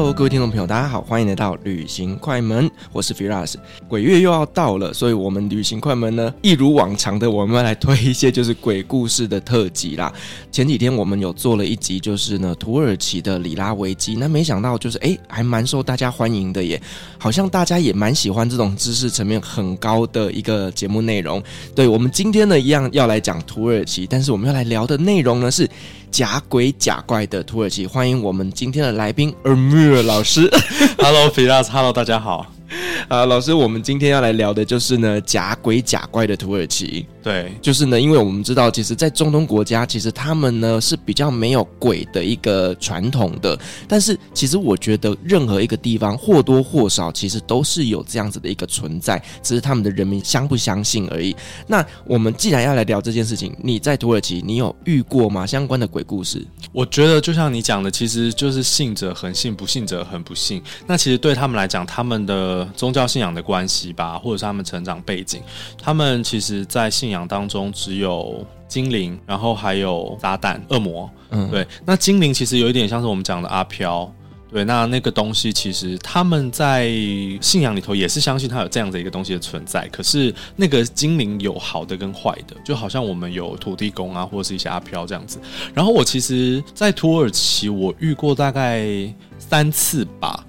各位听众朋友，大家好，欢迎来到旅行快门，我是 Firas。鬼月又要到了，所以我们旅行快门呢，一如往常的，我们要来推一些就是鬼故事的特辑啦。前几天我们有做了一集，就是呢土耳其的里拉危机，那没想到就是哎，还蛮受大家欢迎的耶，好像大家也蛮喜欢这种知识层面很高的一个节目内容。对，我们今天呢一样要来讲土耳其，但是我们要来聊的内容呢是。假鬼假怪的土耳其，欢迎我们今天的来宾尔穆尔老师。Hello，Firas，Hello，大家好。啊，老师，我们今天要来聊的就是呢，假鬼假怪的土耳其。对，就是呢，因为我们知道，其实，在中东国家，其实他们呢是比较没有鬼的一个传统的。但是，其实我觉得，任何一个地方或多或少，其实都是有这样子的一个存在，只是他们的人民相不相信而已。那我们既然要来聊这件事情，你在土耳其，你有遇过吗？相关的鬼故事？我觉得，就像你讲的，其实就是信者恒信，不信者恒不信。那其实对他们来讲，他们的宗教信仰的关系吧，或者是他们成长背景，他们其实，在信仰当中只有精灵，然后还有撒旦、恶魔。嗯，对。那精灵其实有一点像是我们讲的阿飘，对。那那个东西其实他们在信仰里头也是相信它有这样的一个东西的存在。可是那个精灵有好的跟坏的，就好像我们有土地公啊，或者是一些阿飘这样子。然后我其实，在土耳其我遇过大概三次吧。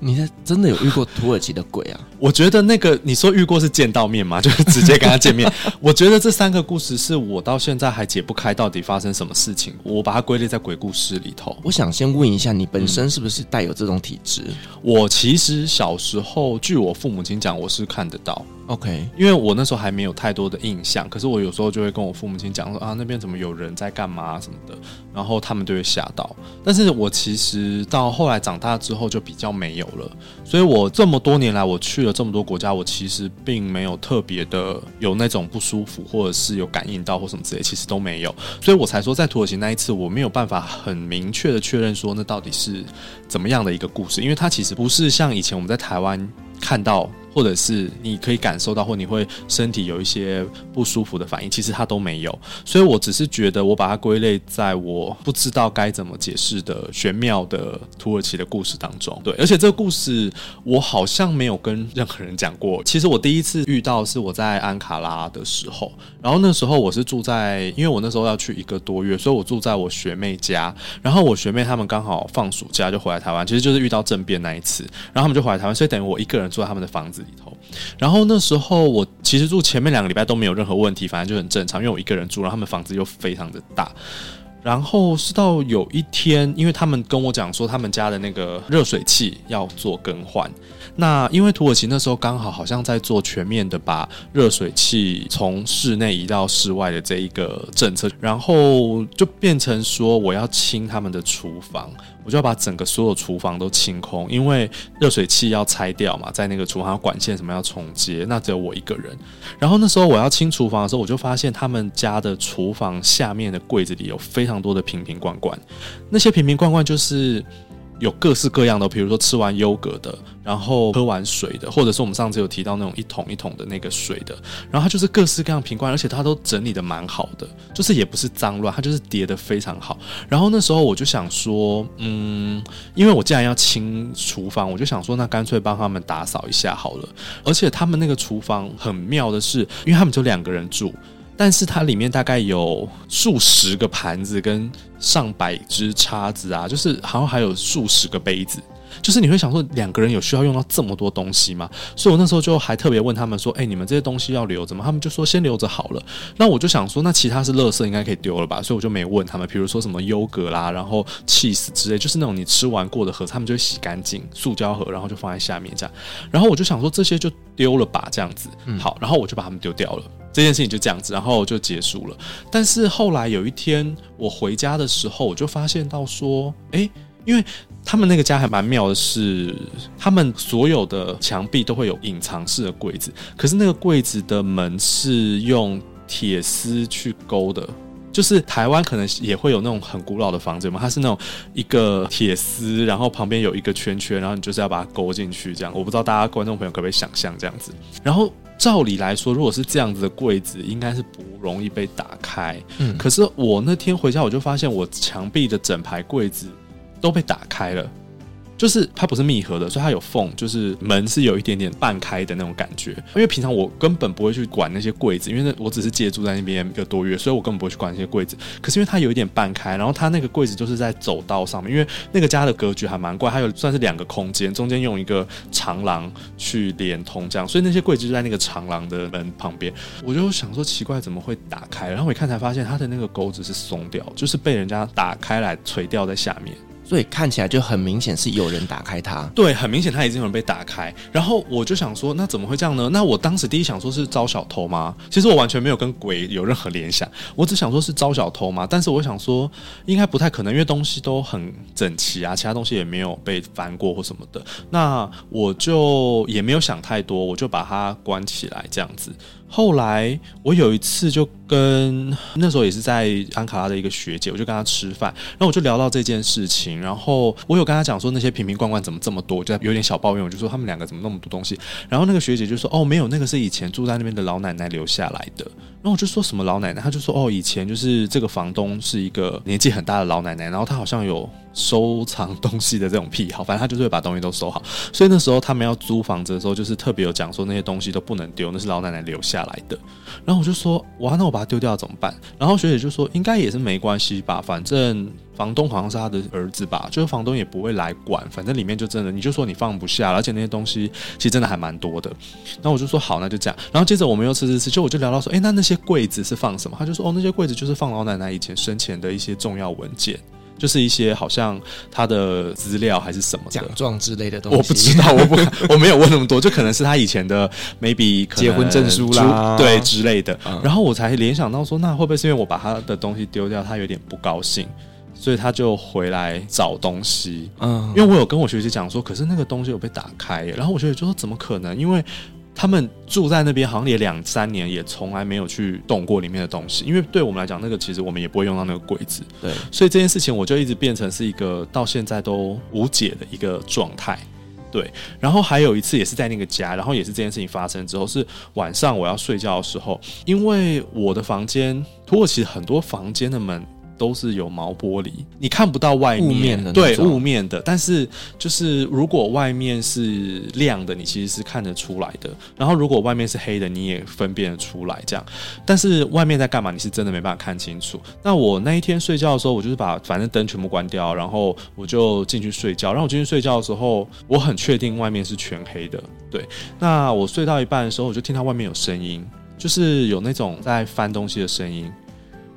你在真的有遇过土耳其的鬼啊？我觉得那个你说遇过是见到面吗？就是直接跟他见面。我觉得这三个故事是我到现在还解不开，到底发生什么事情。我把它归类在鬼故事里头。我想先问一下，你本身是不是带有这种体质？我其实小时候，据我父母亲讲，我是看得到。OK，因为我那时候还没有太多的印象，可是我有时候就会跟我父母亲讲说啊，那边怎么有人在干嘛什么的，然后他们就会吓到。但是我其实到后来长大之后就比较没有了，所以我这么多年来我去了这么多国家，我其实并没有特别的有那种不舒服，或者是有感应到或什么之类，其实都没有。所以我才说在土耳其那一次，我没有办法很明确的确认说那到底是怎么样的一个故事，因为它其实不是像以前我们在台湾看到。或者是你可以感受到，或你会身体有一些不舒服的反应，其实它都没有。所以我只是觉得，我把它归类在我不知道该怎么解释的玄妙的土耳其的故事当中。对，而且这个故事我好像没有跟任何人讲过。其实我第一次遇到是我在安卡拉的时候，然后那时候我是住在，因为我那时候要去一个多月，所以我住在我学妹家。然后我学妹他们刚好放暑假就回来台湾，其实就是遇到政变那一次，然后他们就回来台湾，所以等于我一个人住在他们的房子里头，然后那时候我其实住前面两个礼拜都没有任何问题，反正就很正常，因为我一个人住，然后他们房子又非常的大。然后是到有一天，因为他们跟我讲说，他们家的那个热水器要做更换。那因为土耳其那时候刚好好像在做全面的把热水器从室内移到室外的这一个政策，然后就变成说我要清他们的厨房，我就要把整个所有厨房都清空，因为热水器要拆掉嘛，在那个厨房管线什么要重接，那只有我一个人。然后那时候我要清厨房的时候，我就发现他们家的厨房下面的柜子里有非常多的瓶瓶罐罐，那些瓶瓶罐罐就是有各式各样的，比如说吃完优格的，然后喝完水的，或者是我们上次有提到那种一桶一桶的那个水的，然后它就是各式各样瓶罐，而且它都整理得蛮好的，就是也不是脏乱，它就是叠得非常好。然后那时候我就想说，嗯，因为我既然要清厨房，我就想说，那干脆帮他们打扫一下好了。而且他们那个厨房很妙的是，因为他们就两个人住。但是它里面大概有数十个盘子跟上百只叉子啊，就是好像还有数十个杯子。就是你会想说，两个人有需要用到这么多东西吗？所以我那时候就还特别问他们说，哎，你们这些东西要留着吗？他们就说先留着好了。那我就想说，那其他是垃圾，应该可以丢了吧？所以我就没问他们，比如说什么优格啦，然后 cheese 之类，就是那种你吃完过的盒子，他们就会洗干净，塑胶盒，然后就放在下面这样。然后我就想说，这些就丢了吧，这样子。好，然后我就把它们丢掉了。这件事情就这样子，然后就结束了。但是后来有一天我回家的时候，我就发现到说，诶，因为他们那个家还蛮妙的是，他们所有的墙壁都会有隐藏式的柜子，可是那个柜子的门是用铁丝去勾的。就是台湾可能也会有那种很古老的房子嘛，它是那种一个铁丝，然后旁边有一个圈圈，然后你就是要把它勾进去这样。我不知道大家观众朋友可不可以想象这样子。然后照理来说，如果是这样子的柜子，应该是不容易被打开。嗯，可是我那天回家我就发现，我墙壁的整排柜子都被打开了。就是它不是密合的，所以它有缝，就是门是有一点点半开的那种感觉。因为平常我根本不会去管那些柜子，因为那我只是借住在那边一个多月，所以我根本不会去管那些柜子。可是因为它有一点半开，然后它那个柜子就是在走道上面，因为那个家的格局还蛮怪，它有算是两个空间，中间用一个长廊去连通这样，所以那些柜子就在那个长廊的门旁边。我就想说奇怪，怎么会打开？然后我一看才发现它的那个钩子是松掉，就是被人家打开来垂吊在下面。所以看起来就很明显是有人打开它，对，很明显它已经有人被打开。然后我就想说，那怎么会这样呢？那我当时第一想说是招小偷吗？其实我完全没有跟鬼有任何联想，我只想说是招小偷吗？但是我想说应该不太可能，因为东西都很整齐啊，其他东西也没有被翻过或什么的。那我就也没有想太多，我就把它关起来这样子。后来我有一次就跟那时候也是在安卡拉的一个学姐，我就跟她吃饭，然后我就聊到这件事情，然后我有跟她讲说那些瓶瓶罐罐怎么这么多，就有点小抱怨，我就说他们两个怎么那么多东西，然后那个学姐就说哦没有，那个是以前住在那边的老奶奶留下来的，然后我就说什么老奶奶，她就说哦以前就是这个房东是一个年纪很大的老奶奶，然后她好像有。收藏东西的这种癖好，反正她就是会把东西都收好。所以那时候他们要租房子的时候，就是特别有讲说那些东西都不能丢，那是老奶奶留下来的。然后我就说哇，那我把它丢掉怎么办？然后学姐就说应该也是没关系吧，反正房东好像是他的儿子吧，就是房东也不会来管，反正里面就真的你就说你放不下，而且那些东西其实真的还蛮多的。然后我就说好，那就这样。然后接着我们又吃吃吃，就我就聊到说，诶，那那些柜子是放什么？他就说哦，那些柜子就是放老奶奶以前生前的一些重要文件。就是一些好像他的资料还是什么奖状之类的东西，我不知道，我不我没有问那么多，就可能是他以前的 maybe 结婚证书啦，对之类的。嗯、然后我才联想到说，那会不会是因为我把他的东西丢掉，他有点不高兴，所以他就回来找东西。嗯，因为我有跟我学姐讲说，可是那个东西有被打开，然后我学姐就说怎么可能？因为他们住在那边好像也两三年，也从来没有去动过里面的东西。因为对我们来讲，那个其实我们也不会用到那个柜子。对，所以这件事情我就一直变成是一个到现在都无解的一个状态。对，然后还有一次也是在那个家，然后也是这件事情发生之后，是晚上我要睡觉的时候，因为我的房间，土耳其很多房间的门。都是有毛玻璃，你看不到外面，面的，对，雾面的。但是就是如果外面是亮的，你其实是看得出来的。然后如果外面是黑的，你也分辨得出来。这样，但是外面在干嘛，你是真的没办法看清楚。那我那一天睡觉的时候，我就是把反正灯全部关掉，然后我就进去睡觉。然后我进去睡觉的时候，我很确定外面是全黑的。对，那我睡到一半的时候，我就听到外面有声音，就是有那种在翻东西的声音。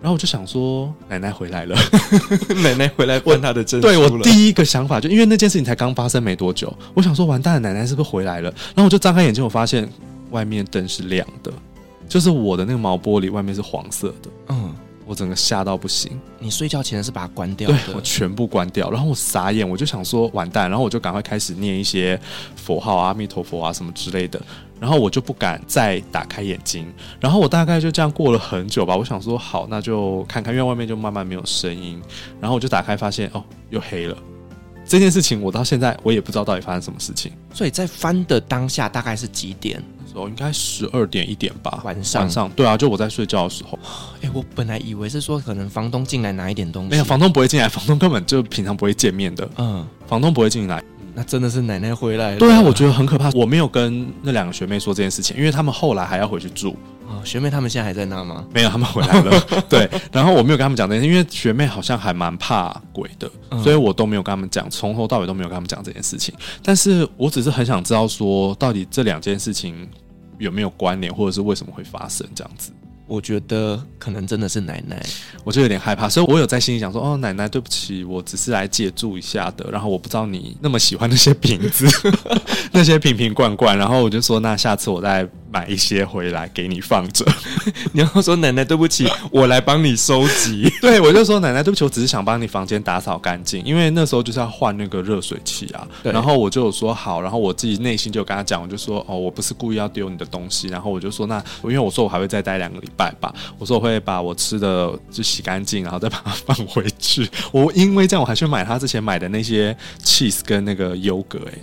然后我就想说，奶奶回来了，奶奶回来问她的证书。对，我第一个想法就因为那件事情才刚发生没多久，我想说完蛋了，奶奶是不是回来了？然后我就张开眼睛，我发现外面灯是亮的，就是我的那个毛玻璃外面是黄色的。嗯，我整个吓到不行。你睡觉前是把它关掉的？对，我全部关掉。然后我傻眼，我就想说完蛋，然后我就赶快开始念一些佛号，阿弥陀佛啊什么之类的。然后我就不敢再打开眼睛，然后我大概就这样过了很久吧。我想说好，那就看看，因为外面就慢慢没有声音。然后我就打开，发现哦，又黑了。这件事情我到现在我也不知道到底发生什么事情。所以在翻的当下大概是几点？那时候应该十二点一点吧，晚上。晚上对啊，就我在睡觉的时候。哎，我本来以为是说可能房东进来拿一点东西，没有，房东不会进来，房东根本就平常不会见面的。嗯，房东不会进来。那真的是奶奶回来了。对啊，我觉得很可怕。我没有跟那两个学妹说这件事情，因为他们后来还要回去住。哦，学妹他们现在还在那吗？没有，他们回来了。对，然后我没有跟他们讲这件事，因为学妹好像还蛮怕鬼的，嗯、所以我都没有跟他们讲，从头到尾都没有跟他们讲这件事情。但是我只是很想知道说，到底这两件事情有没有关联，或者是为什么会发生这样子。我觉得可能真的是奶奶，我就有点害怕，所以我有在心里想说：“哦，奶奶，对不起，我只是来借住一下的。然后我不知道你那么喜欢那些瓶子，那些瓶瓶罐罐。然后我就说，那下次我再买一些回来给你放着。你要说奶奶对不起，我来帮你收集。对，我就说奶奶对不起，我只是想帮你房间打扫干净，因为那时候就是要换那个热水器啊。然后我就说好，然后我自己内心就跟他讲，我就说哦，我不是故意要丢你的东西。然后我就说那，因为我说我还会再待两个礼拜。拜吧，我说我会把我吃的就洗干净，然后再把它放回去。我因为这样，我还去买他之前买的那些 cheese 跟那个优格，哎，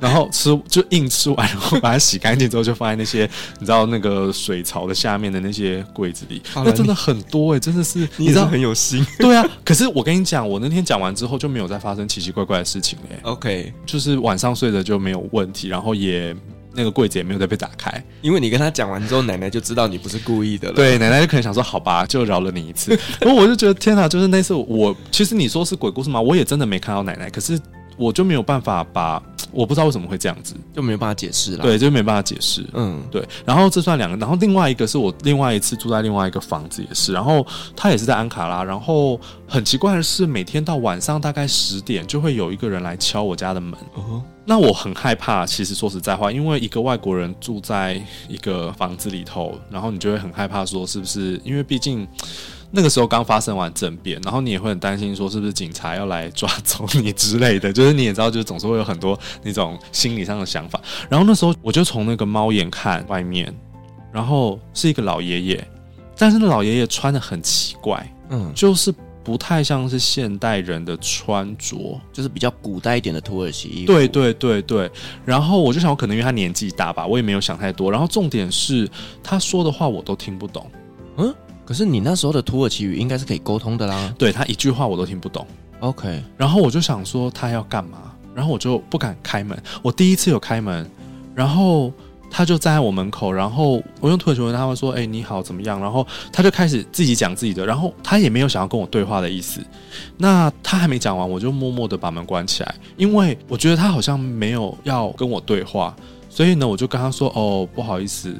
然后吃就硬吃完，然后把它洗干净之后，就放在那些你知道那个水槽的下面的那些柜子里。那真的很多哎，真的是你知道很有心。对啊，可是我跟你讲，我那天讲完之后就没有再发生奇奇怪怪的事情哎。OK，就是晚上睡着就没有问题，然后也。那个柜子也没有再被打开，因为你跟他讲完之后，奶奶就知道你不是故意的了。对，奶奶就可能想说，好吧，就饶了你一次。然后我就觉得，天哪，就是那次我其实你说是鬼故事吗？我也真的没看到奶奶，可是我就没有办法把，我不知道为什么会这样子，就没有办法解释了。对，就没办法解释。嗯，对。然后这算两个，然后另外一个是我另外一次住在另外一个房子也是，然后他也是在安卡拉，然后很奇怪的是，每天到晚上大概十点就会有一个人来敲我家的门。哦。那我很害怕，其实说实在话，因为一个外国人住在一个房子里头，然后你就会很害怕，说是不是？因为毕竟那个时候刚发生完政变，然后你也会很担心，说是不是警察要来抓走你之类的。就是你也知道，就是总是会有很多那种心理上的想法。然后那时候我就从那个猫眼看外面，然后是一个老爷爷，但是那老爷爷穿的很奇怪，嗯，就是。不太像是现代人的穿着，就是比较古代一点的土耳其衣服。对对对对，然后我就想，我可能因为他年纪大吧，我也没有想太多。然后重点是他说的话我都听不懂。嗯，可是你那时候的土耳其语应该是可以沟通的啦。对，他一句话我都听不懂。OK，然后我就想说他要干嘛，然后我就不敢开门。我第一次有开门，然后。他就站在我门口，然后我用土耳其文，他会说：“哎、欸，你好，怎么样？”然后他就开始自己讲自己的，然后他也没有想要跟我对话的意思。那他还没讲完，我就默默的把门关起来，因为我觉得他好像没有要跟我对话，所以呢，我就跟他说：“哦，不好意思，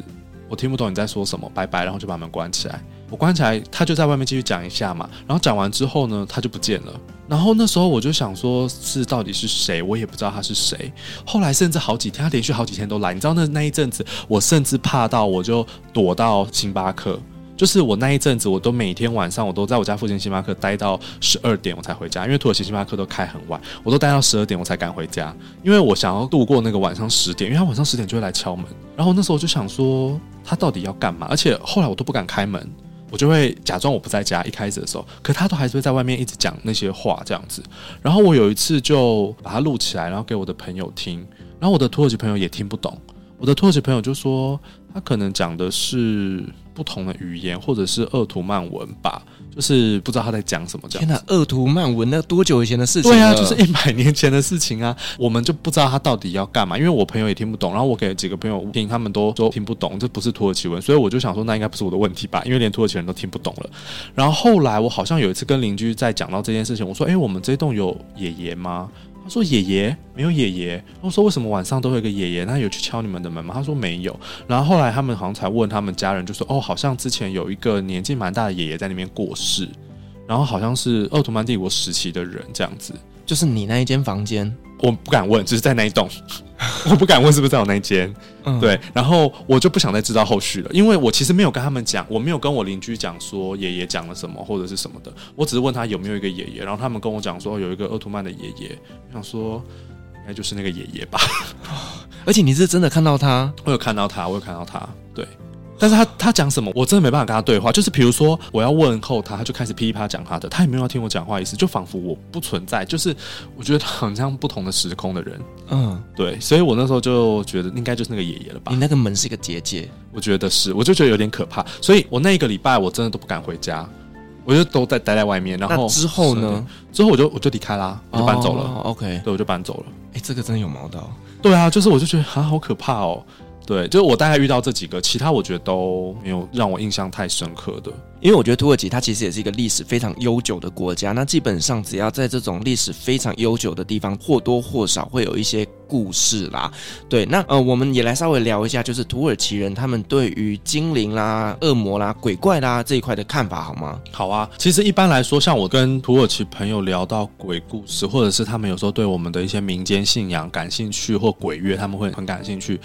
我听不懂你在说什么，拜拜。”然后就把门关起来。我关起来，他就在外面继续讲一下嘛。然后讲完之后呢，他就不见了。然后那时候我就想说，是到底是谁？我也不知道他是谁。后来甚至好几天，他连续好几天都来。你知道那那一阵子，我甚至怕到我就躲到星巴克。就是我那一阵子，我都每天晚上我都在我家附近星巴克待到十二点我才回家，因为土耳其星巴克都开很晚，我都待到十二点我才赶回家，因为我想要度过那个晚上十点，因为他晚上十点就会来敲门。然后那时候我就想说，他到底要干嘛？而且后来我都不敢开门。我就会假装我不在家，一开始的时候，可他都还是会在外面一直讲那些话这样子。然后我有一次就把它录起来，然后给我的朋友听，然后我的土耳其朋友也听不懂。我的土耳其朋友就说，他可能讲的是不同的语言，或者是二图曼文吧。就是不知道他在讲什么，这样。天哪，恶徒漫文那多久以前的事情？对啊，就是一百年前的事情啊。我们就不知道他到底要干嘛，因为我朋友也听不懂，然后我给几个朋友听，他们都说听不懂，这不是土耳其文，所以我就想说，那应该不是我的问题吧，因为连土耳其人都听不懂了。然后后来我好像有一次跟邻居在讲到这件事情，我说：“哎，我们这栋有爷爷吗？”他说爷爷没有爷爷，我说为什么晚上都会有个爷爷？他有去敲你们的门吗？他说没有。然后后来他们好像才问他们家人，就说哦，好像之前有一个年纪蛮大的爷爷在那边过世，然后好像是奥特曼帝国时期的人这样子。就是你那一间房间，我不敢问，只是在那一栋。我不敢问是不是在我那间，嗯、对，然后我就不想再知道后续了，因为我其实没有跟他们讲，我没有跟我邻居讲说爷爷讲了什么或者是什么的，我只是问他有没有一个爷爷，然后他们跟我讲说有一个奥特曼的爷爷，我想说应该就是那个爷爷吧，而且你是真的看到他，我有看到他，我有看到他，对。但是他他讲什么，我真的没办法跟他对话。就是比如说，我要问候他，他就开始噼里啪啦讲他的，他也没有要听我讲话意思，就仿佛我不存在。就是我觉得他很像不同的时空的人。嗯，对，所以我那时候就觉得应该就是那个爷爷了吧。你那个门是一个结界，我觉得是，我就觉得有点可怕。所以我那一个礼拜我真的都不敢回家，我就都在待在外面。然后之后呢？之后我就我就离开啦，我就搬走了。哦，OK，对，我就搬走了。哎，这个真的有毛到。对啊，就是我就觉得啊，好可怕哦。对，就是我大概遇到这几个，其他我觉得都没有让我印象太深刻的。因为我觉得土耳其它其实也是一个历史非常悠久的国家，那基本上只要在这种历史非常悠久的地方，或多或少会有一些故事啦。对，那呃，我们也来稍微聊一下，就是土耳其人他们对于精灵啦、恶魔啦、鬼怪啦这一块的看法，好吗？好啊，其实一般来说，像我跟土耳其朋友聊到鬼故事，或者是他们有时候对我们的一些民间信仰感兴趣，或鬼月，他们会很感兴趣。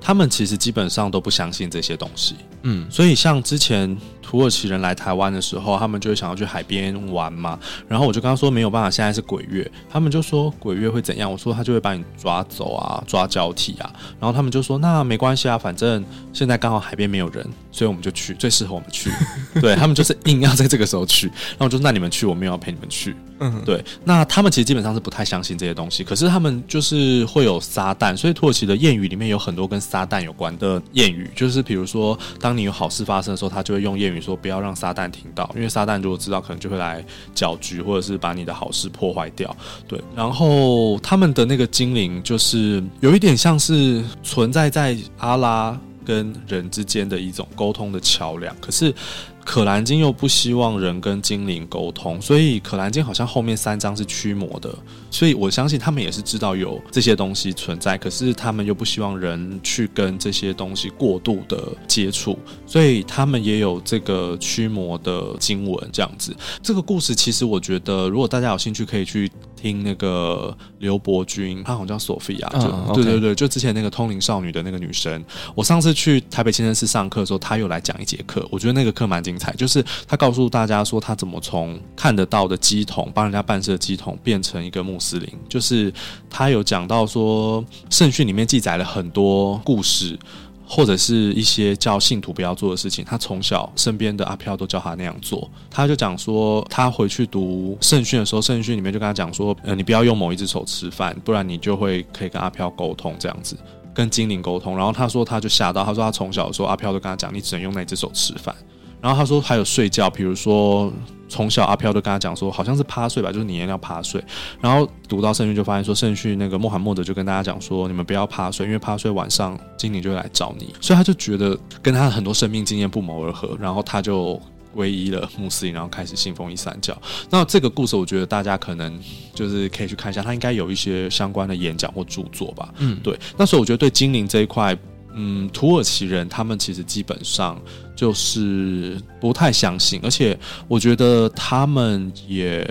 他们其实基本上都不相信这些东西，嗯，所以像之前土耳其人来台湾的时候，他们就会想要去海边玩嘛，然后我就跟他说没有办法，现在是鬼月，他们就说鬼月会怎样？我说他就会把你抓走啊，抓交替啊，然后他们就说那没关系啊，反正现在刚好海边没有人，所以我们就去，最适合我们去，对，他们就是硬要在这个时候去，然后我就说那你们去，我没有要陪你们去，嗯，对，那他们其实基本上是不太相信这些东西，可是他们就是会有撒旦，所以土耳其的谚语里面有很多跟撒撒旦有关的谚语，就是比如说，当你有好事发生的时候，他就会用谚语你说不要让撒旦听到，因为撒旦如果知道，可能就会来搅局，或者是把你的好事破坏掉。对，然后他们的那个精灵，就是有一点像是存在在阿拉跟人之间的一种沟通的桥梁，可是。可兰经又不希望人跟精灵沟通，所以可兰经好像后面三章是驱魔的，所以我相信他们也是知道有这些东西存在，可是他们又不希望人去跟这些东西过度的接触，所以他们也有这个驱魔的经文这样子。这个故事其实我觉得，如果大家有兴趣，可以去。听那个刘伯君，他好像叫索菲亚，就、嗯、对对对，就之前那个通灵少女的那个女生。我上次去台北清真寺上课的时候，她又来讲一节课，我觉得那个课蛮精彩。就是她告诉大家说，她怎么从看得到的鸡桶帮人家办事的鸡桶变成一个穆斯就是他有讲到说，圣训里面记载了很多故事。或者是一些叫信徒不要做的事情，他从小身边的阿飘都叫他那样做。他就讲说，他回去读圣训的时候，圣训里面就跟他讲说，呃，你不要用某一只手吃饭，不然你就会可以跟阿飘沟通，这样子跟精灵沟通。然后他说，他就吓到，他说他从小的时候，阿飘都跟他讲，你只能用那只手吃饭。然后他说还有睡觉，比如说。从小阿飘都跟他讲说，好像是趴睡吧，就是你一定要趴睡。然后读到圣训就发现说，圣训那个穆罕默德就跟大家讲说，你们不要趴睡，因为趴睡晚上精灵就会来找你。所以他就觉得跟他很多生命经验不谋而合，然后他就皈依了穆斯林，然后开始信奉伊斯兰教。那这个故事我觉得大家可能就是可以去看一下，他应该有一些相关的演讲或著作吧。嗯，对。那所以我觉得对精灵这一块。嗯，土耳其人他们其实基本上就是不太相信，而且我觉得他们也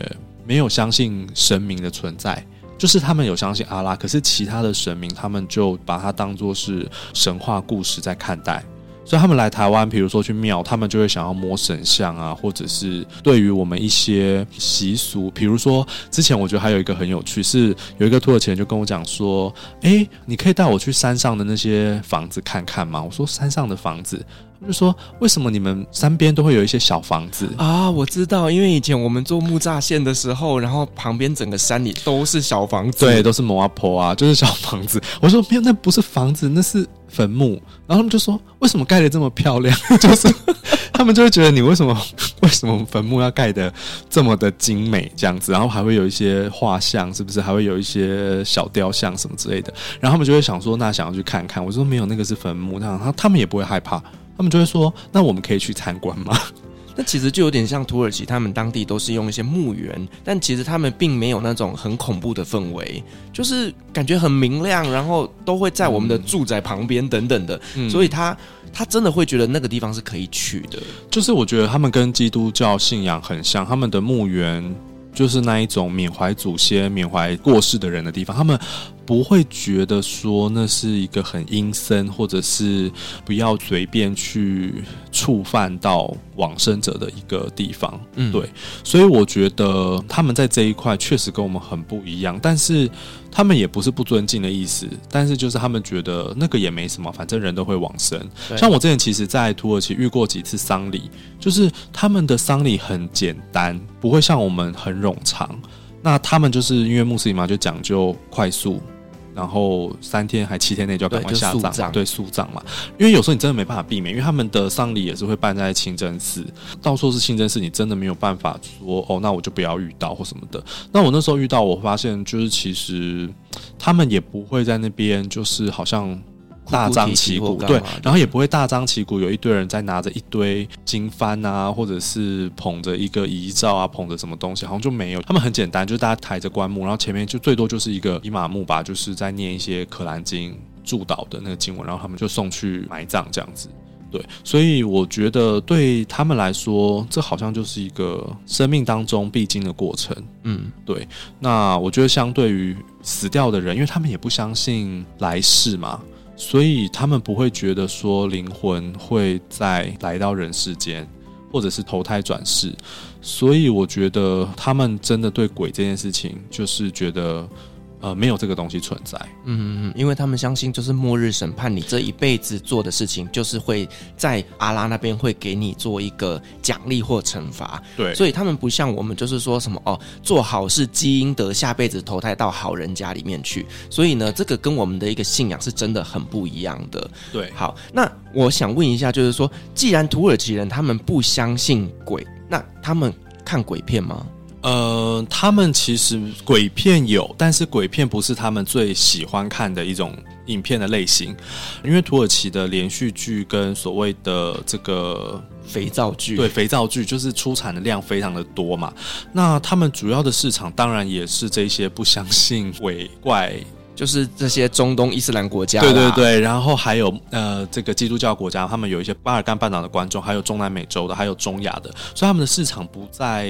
没有相信神明的存在，就是他们有相信阿拉，可是其他的神明他们就把它当作是神话故事在看待。所以他们来台湾，比如说去庙，他们就会想要摸神像啊，或者是对于我们一些习俗，比如说之前我觉得还有一个很有趣，是有一个土耳其人就跟我讲说：“诶，你可以带我去山上的那些房子看看吗？”我说：“山上的房子。”他就说：“为什么你们山边都会有一些小房子啊？”我知道，因为以前我们做木栅线的时候，然后旁边整个山里都是小房子，对，都是摩阿婆啊，就是小房子。我说：“没有，那不是房子，那是。”坟墓，然后他们就说：“为什么盖的这么漂亮？” 就是他们就会觉得你为什么 为什么坟墓要盖的这么的精美这样子？然后还会有一些画像，是不是？还会有一些小雕像什么之类的。然后他们就会想说：“那想要去看看。”我说：“没有，那个是坟墓。”那他他们也不会害怕，他们就会说：“那我们可以去参观吗？”那其实就有点像土耳其，他们当地都是用一些墓园，但其实他们并没有那种很恐怖的氛围，就是感觉很明亮，然后都会在我们的住宅旁边等等的，嗯、所以他他真的会觉得那个地方是可以去的。就是我觉得他们跟基督教信仰很像，他们的墓园就是那一种缅怀祖先、缅怀过世的人的地方，他们。不会觉得说那是一个很阴森，或者是不要随便去触犯到往生者的一个地方。嗯，对，所以我觉得他们在这一块确实跟我们很不一样，但是他们也不是不尊敬的意思，但是就是他们觉得那个也没什么，反正人都会往生。像我之前其实，在土耳其遇过几次丧礼，就是他们的丧礼很简单，不会像我们很冗长。那他们就是因为穆斯林嘛，就讲究快速。然后三天还七天内就要赶快下葬，对，速葬嘛。因为有时候你真的没办法避免，因为他们的丧礼也是会办在清真寺，到处是清真寺，你真的没有办法说哦，那我就不要遇到或什么的。那我那时候遇到，我发现就是其实他们也不会在那边，就是好像。大张旗鼓，对，然后也不会大张旗鼓，有一堆人在拿着一堆经幡啊，或者是捧着一个遗照啊，捧着什么东西，好像就没有。他们很简单，就是大家抬着棺木，然后前面就最多就是一个伊玛目吧，就是在念一些可兰经祝祷的那个经文，然后他们就送去埋葬这样子。对，所以我觉得对他们来说，这好像就是一个生命当中必经的过程。嗯，对。那我觉得相对于死掉的人，因为他们也不相信来世嘛。所以他们不会觉得说灵魂会再来到人世间，或者是投胎转世。所以我觉得他们真的对鬼这件事情，就是觉得。呃，没有这个东西存在。嗯，因为他们相信，就是末日审判，你这一辈子做的事情，就是会在阿拉那边会给你做一个奖励或惩罚。对，所以他们不像我们，就是说什么哦，做好事积阴德，下辈子投胎到好人家里面去。所以呢，这个跟我们的一个信仰是真的很不一样的。对，好，那我想问一下，就是说，既然土耳其人他们不相信鬼，那他们看鬼片吗？呃，他们其实鬼片有，但是鬼片不是他们最喜欢看的一种影片的类型，因为土耳其的连续剧跟所谓的这个肥皂剧，对，肥皂剧就是出产的量非常的多嘛。那他们主要的市场当然也是这些不相信鬼怪。就是这些中东伊斯兰国家，对对对，然后还有呃这个基督教国家，他们有一些巴尔干半岛的观众，还有中南美洲的，还有中亚的，所以他们的市场不在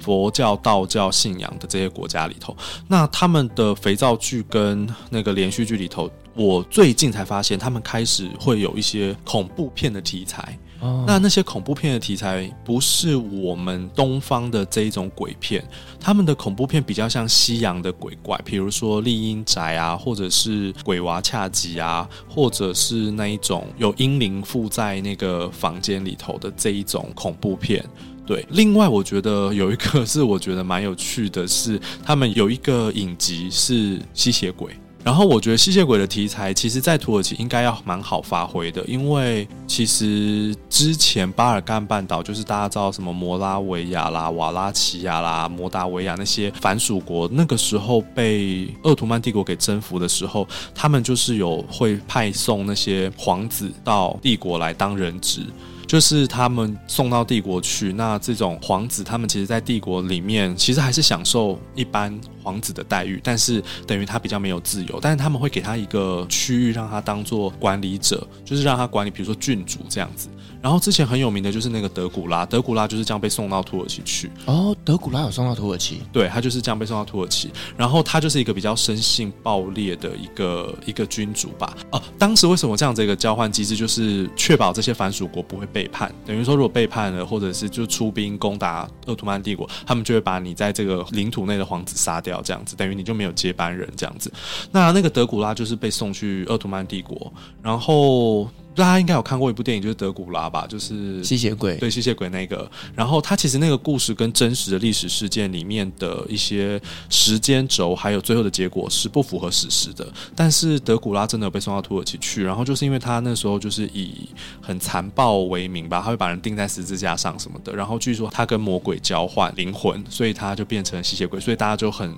佛教、道教信仰的这些国家里头。那他们的肥皂剧跟那个连续剧里头，我最近才发现，他们开始会有一些恐怖片的题材。那那些恐怖片的题材不是我们东方的这一种鬼片，他们的恐怖片比较像西洋的鬼怪，比如说厉阴宅啊，或者是鬼娃恰吉啊，或者是那一种有阴灵附在那个房间里头的这一种恐怖片。对，另外我觉得有一个是我觉得蛮有趣的是，他们有一个影集是吸血鬼。然后我觉得吸血鬼的题材，其实，在土耳其应该要蛮好发挥的，因为其实之前巴尔干半岛就是大家知道什么摩拉维亚啦、瓦拉齐亚啦、摩达维亚那些反属国，那个时候被鄂图曼帝国给征服的时候，他们就是有会派送那些皇子到帝国来当人质。就是他们送到帝国去，那这种皇子，他们其实，在帝国里面，其实还是享受一般皇子的待遇，但是等于他比较没有自由。但是他们会给他一个区域，让他当做管理者，就是让他管理，比如说郡主这样子。然后之前很有名的就是那个德古拉，德古拉就是这样被送到土耳其去。哦，德古拉有送到土耳其？对，他就是这样被送到土耳其。然后他就是一个比较生性暴烈的一个一个君主吧。哦，当时为什么这样子一个交换机制，就是确保这些藩属国不会背叛。等于说，如果背叛了，或者是就出兵攻打鄂图曼帝国，他们就会把你在这个领土内的皇子杀掉，这样子等于你就没有接班人这样子。那那个德古拉就是被送去奥图曼帝国，然后。大家应该有看过一部电影，就是德古拉吧，就是吸血鬼，对吸血鬼那个。然后他其实那个故事跟真实的历史事件里面的一些时间轴，还有最后的结果是不符合史实的。但是德古拉真的有被送到土耳其去，然后就是因为他那时候就是以很残暴为名吧，他会把人钉在十字架上什么的。然后据说他跟魔鬼交换灵魂，所以他就变成吸血鬼。所以大家就很。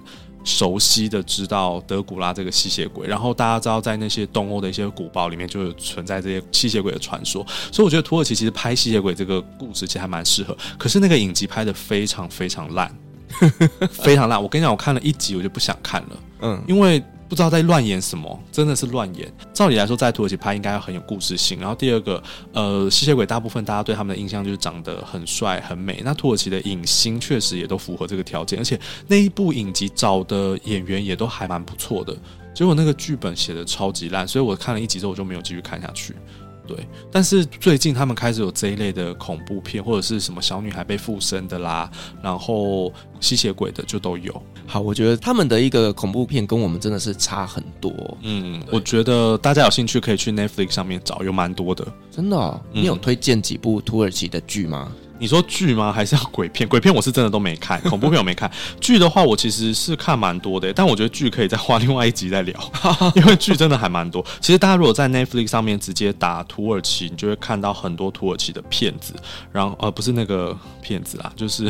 熟悉的知道德古拉这个吸血鬼，然后大家知道在那些东欧的一些古堡里面就有存在这些吸血鬼的传说，所以我觉得土耳其其实拍吸血鬼这个故事其实还蛮适合。可是那个影集拍的非常非常烂，非常烂。我跟你讲，我看了一集我就不想看了，嗯，因为。不知道在乱演什么，真的是乱演。照理来说，在土耳其拍应该很有故事性。然后第二个，呃，吸血鬼大部分大家对他们的印象就是长得很帅很美。那土耳其的影星确实也都符合这个条件，而且那一部影集找的演员也都还蛮不错的。结果那个剧本写的超级烂，所以我看了一集之后我就没有继续看下去。对，但是最近他们开始有这一类的恐怖片，或者是什么小女孩被附身的啦，然后吸血鬼的就都有。好，我觉得他们的一个恐怖片跟我们真的是差很多。嗯，我觉得大家有兴趣可以去 Netflix 上面找，有蛮多的。真的哦？你有推荐几部土耳其的剧吗？你说剧吗？还是要鬼片？鬼片我是真的都没看，恐怖片我没看。剧的话，我其实是看蛮多的，但我觉得剧可以再花另外一集再聊，因为剧真的还蛮多。其实大家如果在 Netflix 上面直接打土耳其，你就会看到很多土耳其的片子，然后呃不是那个片子啦，就是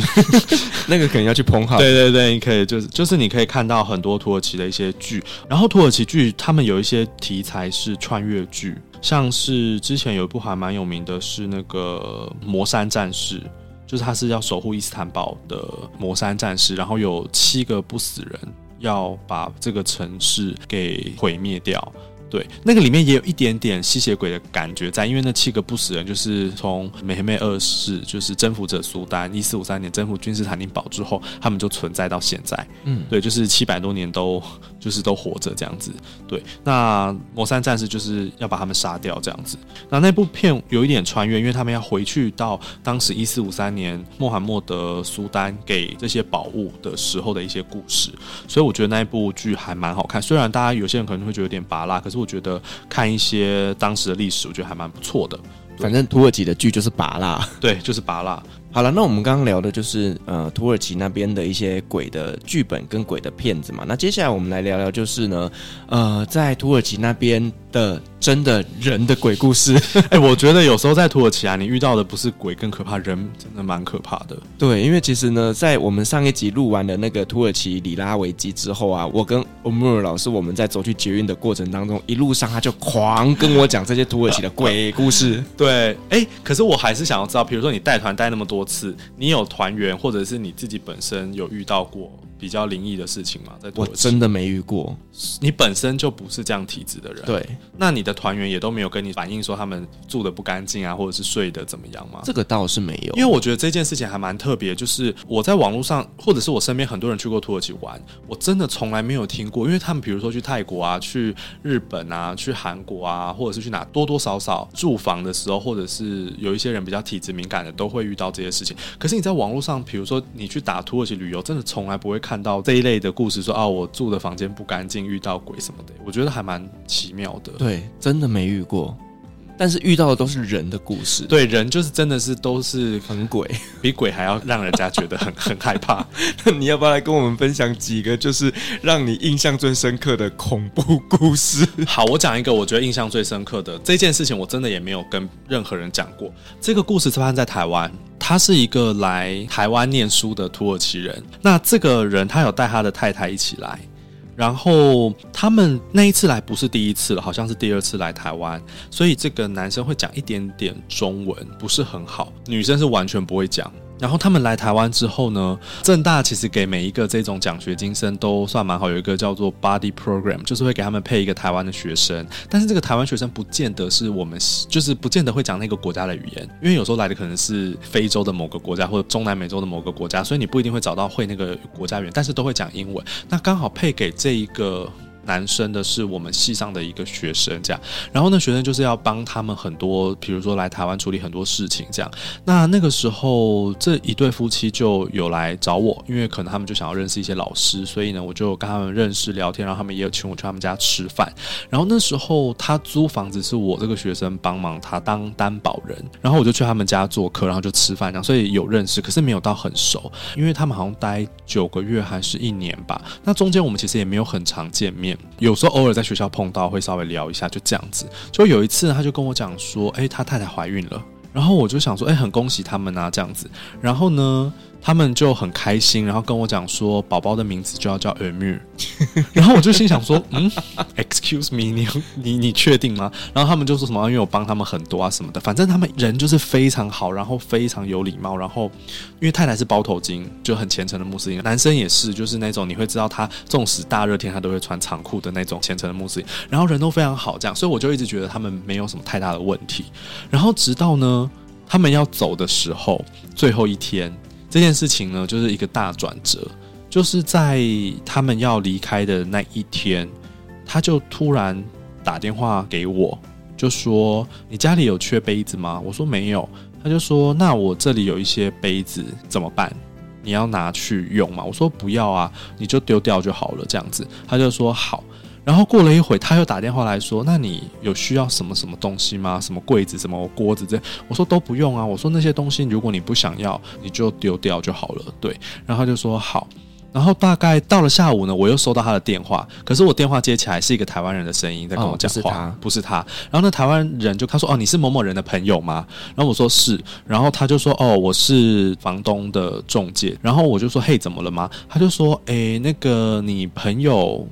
那个可能要去捧好。对对对，你可以就是就是你可以看到很多土耳其的一些剧，然后土耳其剧他们有一些题材是穿越剧。像是之前有一部还蛮有名的，是那个《魔山战士》，就是他是要守护伊斯坦堡的魔山战士，然后有七个不死人要把这个城市给毁灭掉。对，那个里面也有一点点吸血鬼的感觉在，因为那七个不死人就是从美黑妹二世，就是征服者苏丹，一四五三年征服君士坦丁堡之后，他们就存在到现在。嗯，对，就是七百多年都 就是都活着这样子。对，那魔山战士就是要把他们杀掉这样子。那那部片有一点穿越，因为他们要回去到当时一四五三年穆罕默德苏丹给这些宝物的时候的一些故事，所以我觉得那一部剧还蛮好看。虽然大家有些人可能会觉得有点拔辣，可是我觉得看一些当时的历史，我觉得还蛮不错的。反正土耳其的剧就是拔辣，对，就是拔辣。好了，那我们刚刚聊的就是呃土耳其那边的一些鬼的剧本跟鬼的片子嘛。那接下来我们来聊聊，就是呢，呃，在土耳其那边的真的人的鬼故事。哎、欸，我觉得有时候在土耳其啊，你遇到的不是鬼更可怕，人真的蛮可怕的。对，因为其实呢，在我们上一集录完的那个土耳其里拉危机之后啊，我跟欧穆尔老师我们在走去捷运的过程当中，一路上他就狂跟我讲这些土耳其的鬼故事。对，哎、欸，可是我还是想要知道，比如说你带团带那么多次，你有团员或者是你自己本身有遇到过比较灵异的事情吗？在？我真的没遇过。你本身就不是这样体质的人，对。那你的团员也都没有跟你反映说他们住的不干净啊，或者是睡得怎么样吗？这个倒是没有，因为我觉得这件事情还蛮特别。就是我在网络上，或者是我身边很多人去过土耳其玩，我真的从来没有听过。因为他们比如说去泰国啊、去日本啊、去韩国啊，或者是去哪，多多少少住房的时候，或者是有一些人比较体质敏感的，都会遇到这些事情。可是你在网络上，比如说你去打土耳其旅游，真的从来不会看到这一类的故事说，说啊，我住的房间不干净，遇到鬼什么的。我觉得还蛮奇妙的。对，真的没遇过。但是遇到的都是人的故事，对，人就是真的是都是很鬼，比鬼还要让人家觉得很 很害怕。那你要不要来跟我们分享几个就是让你印象最深刻的恐怖故事？好，我讲一个我觉得印象最深刻的这件事情，我真的也没有跟任何人讲过。这个故事是发生在台湾，他是一个来台湾念书的土耳其人。那这个人他有带他的太太一起来。然后他们那一次来不是第一次了，好像是第二次来台湾，所以这个男生会讲一点点中文，不是很好，女生是完全不会讲。然后他们来台湾之后呢，正大其实给每一个这种奖学金生都算蛮好，有一个叫做 Buddy Program，就是会给他们配一个台湾的学生。但是这个台湾学生不见得是我们，就是不见得会讲那个国家的语言，因为有时候来的可能是非洲的某个国家或者中南美洲的某个国家，所以你不一定会找到会那个国家语言，但是都会讲英文。那刚好配给这一个。男生的是我们系上的一个学生，这样，然后呢，学生就是要帮他们很多，比如说来台湾处理很多事情，这样。那那个时候，这一对夫妻就有来找我，因为可能他们就想要认识一些老师，所以呢，我就跟他们认识聊天，然后他们也有请我去他们家吃饭。然后那时候他租房子是我这个学生帮忙他当担保人，然后我就去他们家做客，然后就吃饭这样，所以有认识，可是没有到很熟，因为他们好像待九个月还是一年吧。那中间我们其实也没有很常见面。有时候偶尔在学校碰到，会稍微聊一下，就这样子。就有一次，他就跟我讲说：“诶，他太太怀孕了。”然后我就想说：“诶，很恭喜他们啊，这样子。”然后呢，他们就很开心，然后跟我讲说，宝宝的名字就要叫 Emir。然后我就心想说，嗯，Excuse me，你你你确定吗？然后他们就说什么，因为我帮他们很多啊什么的，反正他们人就是非常好，然后非常有礼貌，然后因为太太是包头巾，就很虔诚的穆斯林，男生也是，就是那种你会知道他纵使大热天他都会穿长裤的那种虔诚的穆斯林，然后人都非常好，这样，所以我就一直觉得他们没有什么太大的问题。然后直到呢，他们要走的时候，最后一天。这件事情呢，就是一个大转折，就是在他们要离开的那一天，他就突然打电话给我，就说：“你家里有缺杯子吗？”我说：“没有。”他就说：“那我这里有一些杯子，怎么办？你要拿去用吗？”我说：“不要啊，你就丢掉就好了。”这样子，他就说：“好。”然后过了一会，他又打电话来说：“那你有需要什么什么东西吗？什么柜子、什么锅子这？”我说：“都不用啊。”我说：“那些东西如果你不想要，你就丢掉就好了。”对，然后他就说：“好。”然后大概到了下午呢，我又收到他的电话，可是我电话接起来是一个台湾人的声音在跟我讲话，哦、不是他。然后那台湾人就他说：“哦，你是某某人的朋友吗？”然后我说：“是。”然后他就说：“哦，我是房东的中介。”然后我就说：“嘿，怎么了吗？”他就说：“诶，那个你朋友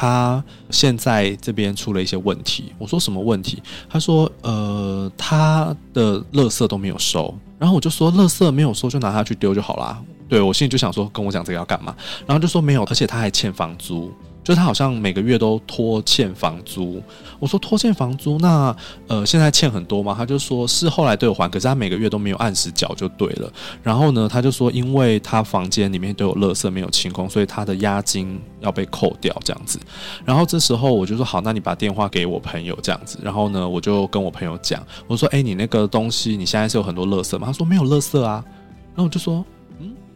他现在这边出了一些问题。”我说：“什么问题？”他说：“呃，他的垃圾都没有收。”然后我就说：“垃圾没有收，就拿他去丢就好啦。”对，我心里就想说，跟我讲这个要干嘛？然后就说没有，而且他还欠房租，就他好像每个月都拖欠房租。我说拖欠房租，那呃现在欠很多吗？他就说是后来都有还，可是他每个月都没有按时缴就对了。然后呢，他就说因为他房间里面都有垃圾没有清空，所以他的押金要被扣掉这样子。然后这时候我就说好，那你把电话给我朋友这样子。然后呢，我就跟我朋友讲，我说哎，你那个东西你现在是有很多垃圾吗？他说没有垃圾啊。然后我就说。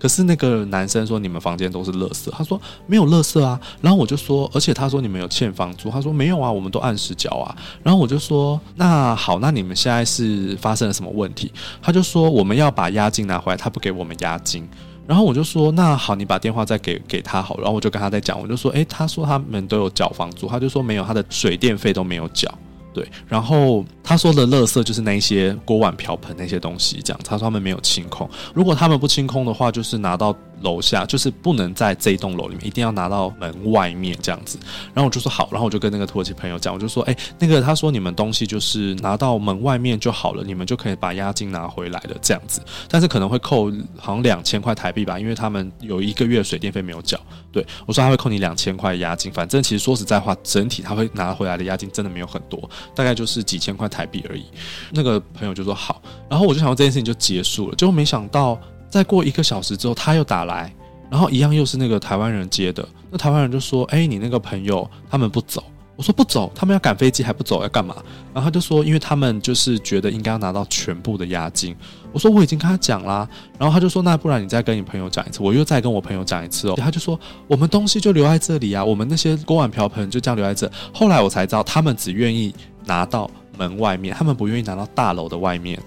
可是那个男生说，你们房间都是垃圾，他说没有垃圾啊，然后我就说，而且他说你们有欠房租，他说没有啊，我们都按时缴啊，然后我就说那好，那你们现在是发生了什么问题？他就说我们要把押金拿回来，他不给我们押金，然后我就说那好，你把电话再给给他好，然后我就跟他在讲，我就说诶，他说他们都有缴房租，他就说没有，他的水电费都没有缴。对，然后他说的垃圾就是那些锅碗瓢盆那些东西，这样他说他们没有清空，如果他们不清空的话，就是拿到。楼下就是不能在这一栋楼里面，一定要拿到门外面这样子。然后我就说好，然后我就跟那个土耳其朋友讲，我就说，哎，那个他说你们东西就是拿到门外面就好了，你们就可以把押金拿回来了这样子。但是可能会扣好像两千块台币吧，因为他们有一个月水电费没有缴。对，我说他会扣你两千块押金，反正其实说实在话，整体他会拿回来的押金真的没有很多，大概就是几千块台币而已。那个朋友就说好，然后我就想说这件事情就结束了，结果没想到。再过一个小时之后，他又打来，然后一样又是那个台湾人接的。那台湾人就说：“哎，你那个朋友他们不走。”我说：“不走，他们要赶飞机还不走，要干嘛？”然后他就说：“因为他们就是觉得应该要拿到全部的押金。”我说：“我已经跟他讲啦。”然后他就说：“那不然你再跟你朋友讲一次。”我又再跟我朋友讲一次哦。他就说：“我们东西就留在这里啊，我们那些锅碗瓢盆就这样留在这。”后来我才知道，他们只愿意拿到门外面，他们不愿意拿到大楼的外面。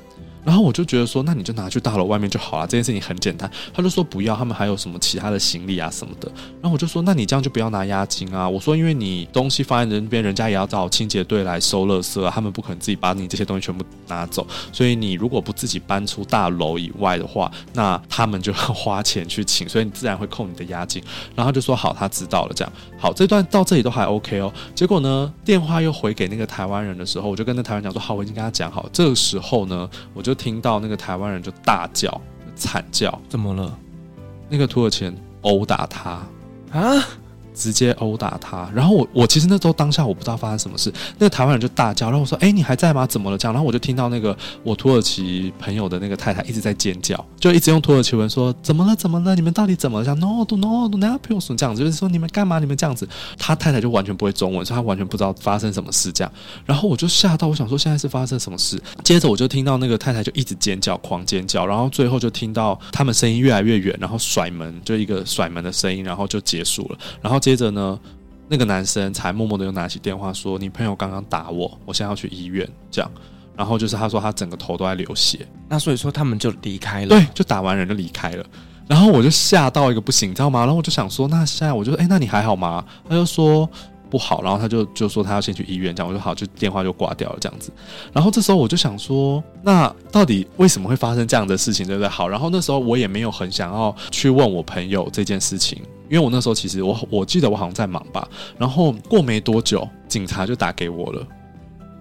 然后我就觉得说，那你就拿去大楼外面就好了，这件事情很简单。他就说不要，他们还有什么其他的行李啊什么的。然后我就说，那你这样就不要拿押金啊。我说，因为你东西放在人边，人家也要找清洁队来收垃圾，他们不可能自己把你这些东西全部拿走。所以你如果不自己搬出大楼以外的话，那他们就要花钱去请，所以你自然会扣你的押金。然后他就说好，他知道了。这样好，这段到这里都还 OK 哦。结果呢，电话又回给那个台湾人的时候，我就跟那台湾讲说，好，我已经跟他讲好。这个时候呢，我就。听到那个台湾人就大叫惨叫，怎么了？那个土耳其人殴打他啊！直接殴打他，然后我我其实那时候当下我不知道发生什么事，那个台湾人就大叫，然后我说：“哎，你还在吗？怎么了？”这样，然后我就听到那个我土耳其朋友的那个太太一直在尖叫，就一直用土耳其文说：“怎么了？怎么了？你们到底怎么了？”这样 “no no no no 不用说这样子，就是说你们干嘛？你们这样子。”他太太就完全不会中文，所以他完全不知道发生什么事。这样，然后我就吓到，我想说现在是发生什么事？接着我就听到那个太太就一直尖叫，狂尖叫，然后最后就听到他们声音越来越远，然后甩门，就一个甩门的声音，然后就结束了。然后接着呢？那个男生才默默的又拿起电话说：“你朋友刚刚打我，我现在要去医院。”这样，然后就是他说他整个头都在流血。那所以说他们就离开了。对，就打完人就离开了。然后我就吓到一个不行，你知道吗？然后我就想说，那现在我就说，哎，那你还好吗？他就说不好。然后他就就说他要先去医院。这样我就好，就电话就挂掉了。这样子。然后这时候我就想说，那到底为什么会发生这样的事情？对不对？好。然后那时候我也没有很想要去问我朋友这件事情。因为我那时候其实我我记得我好像在忙吧，然后过没多久，警察就打给我了。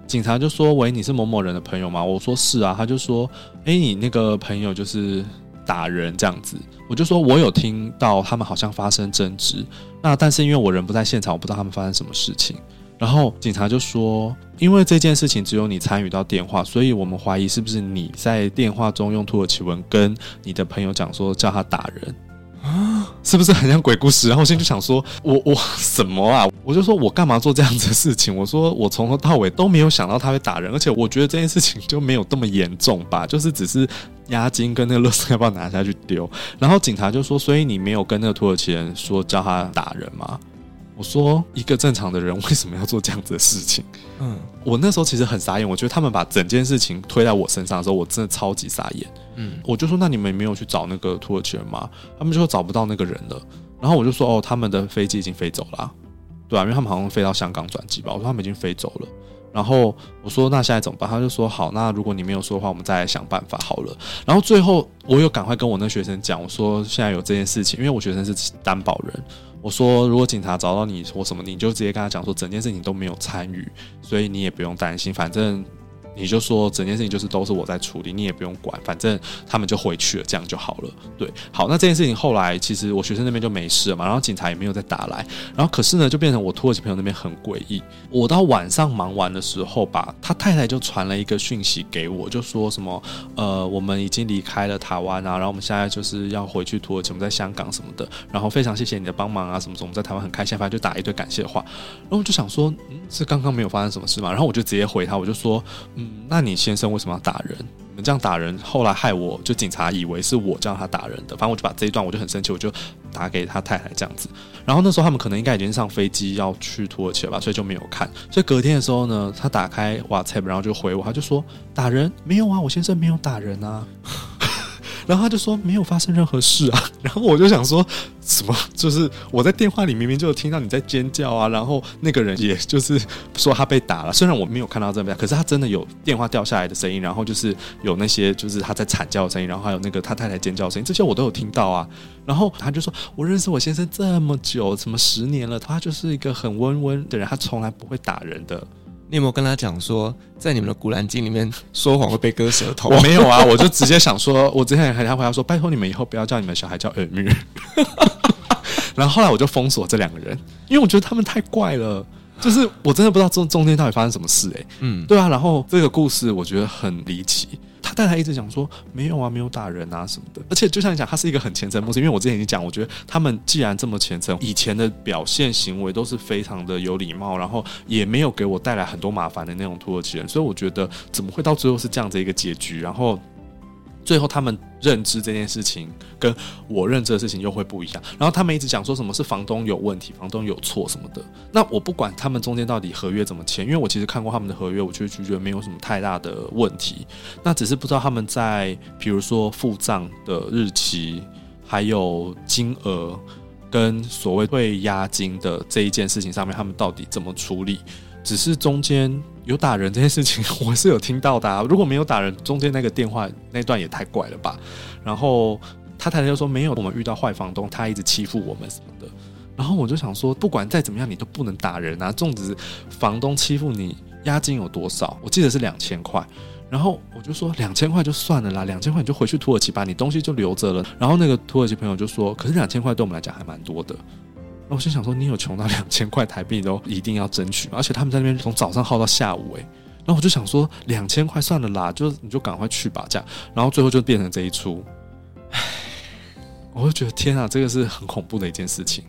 警察就说：“喂，你是某某人的朋友吗？”我说：“是啊。”他就说：“诶，你那个朋友就是打人这样子。”我就说：“我有听到他们好像发生争执，那但是因为我人不在现场，我不知道他们发生什么事情。”然后警察就说：“因为这件事情只有你参与到电话，所以我们怀疑是不是你在电话中用土耳其文跟你的朋友讲说叫他打人。”啊，是不是很像鬼故事？然后我现在就想说，我我什么啊？我就说我干嘛做这样子的事情？我说我从头到尾都没有想到他会打人，而且我觉得这件事情就没有这么严重吧，就是只是押金跟那个垃圾要不要拿下去丢。然后警察就说，所以你没有跟那个土耳其人说叫他打人吗？我说一个正常的人为什么要做这样子的事情？嗯，我那时候其实很傻眼，我觉得他们把整件事情推在我身上的时候，我真的超级傻眼。嗯，我就说那你们没有去找那个土耳其人吗？他们就说找不到那个人了。然后我就说哦，他们的飞机已经飞走了，对啊，因为他们好像飞到香港转机吧。我说他们已经飞走了。然后我说那现在怎么办？他就说好，那如果你没有说的话，我们再来想办法好了。然后最后我又赶快跟我那学生讲，我说现在有这件事情，因为我学生是担保人。我说，如果警察找到你说什么，你就直接跟他讲说，整件事情都没有参与，所以你也不用担心，反正。你就说整件事情就是都是我在处理，你也不用管，反正他们就回去了，这样就好了。对，好，那这件事情后来其实我学生那边就没事了嘛，然后警察也没有再打来，然后可是呢，就变成我土耳其朋友那边很诡异。我到晚上忙完的时候吧，他太太就传了一个讯息给我，就说什么呃，我们已经离开了台湾啊，然后我们现在就是要回去土耳其，我们在香港什么的，然后非常谢谢你的帮忙啊，什么什么，我们在台湾很开心，反正就打一堆感谢话，然后我就想说，嗯，是刚刚没有发生什么事嘛，然后我就直接回他，我就说，嗯。那你先生为什么要打人？你们这样打人，后来害我就警察以为是我叫他打人的。反正我就把这一段我就很生气，我就打给他太太这样子。然后那时候他们可能应该已经上飞机要去土耳其了吧，所以就没有看。所以隔天的时候呢，他打开 WhatsApp，然后就回我，他就说打人没有啊，我先生没有打人啊。然后他就说没有发生任何事啊，然后我就想说什么？就是我在电话里明明就听到你在尖叫啊，然后那个人也就是说他被打了，虽然我没有看到这边，可是他真的有电话掉下来的声音，然后就是有那些就是他在惨叫的声音，然后还有那个他太太尖叫的声音，这些我都有听到啊。然后他就说，我认识我先生这么久，什么十年了，他就是一个很温温的人，他从来不会打人的。你有没有跟他讲说，在你们的古兰经里面说谎会被割舌头？我没有啊，我就直接想说，我之前还他回答说，拜托你们以后不要叫你们小孩叫尔米尔。然后后来我就封锁这两个人，因为我觉得他们太怪了，就是我真的不知道中中间到底发生什么事哎、欸。嗯，对啊，然后这个故事我觉得很离奇。他但他一直讲说没有啊，没有打人啊什么的。而且就像你讲，他是一个很虔诚牧师，因为我之前已经讲，我觉得他们既然这么虔诚，以前的表现行为都是非常的有礼貌，然后也没有给我带来很多麻烦的那种土耳其人，所以我觉得怎么会到最后是这样子一个结局？然后。最后，他们认知这件事情跟我认知的事情又会不一样。然后他们一直讲说什么是房东有问题，房东有错什么的。那我不管他们中间到底合约怎么签，因为我其实看过他们的合约，我就觉得没有什么太大的问题。那只是不知道他们在比如说付账的日期，还有金额跟所谓退押金的这一件事情上面，他们到底怎么处理？只是中间有打人这件事情，我是有听到的啊。如果没有打人，中间那个电话那段也太怪了吧。然后他太太就说没有，我们遇到坏房东，他一直欺负我们什么的。然后我就想说，不管再怎么样，你都不能打人啊。纵使房东欺负你，押金有多少？我记得是两千块。然后我就说两千块就算了啦，两千块你就回去土耳其吧，你东西就留着了。然后那个土耳其朋友就说，可是两千块对我们来讲还蛮多的。那我就想说，你有穷到两千块台币都一定要争取，而且他们在那边从早上耗到下午，诶。然后我就想说，两千块算了啦，就你就赶快去吧，这样。然后最后就变成这一出，唉，我就觉得天啊，这个是很恐怖的一件事情。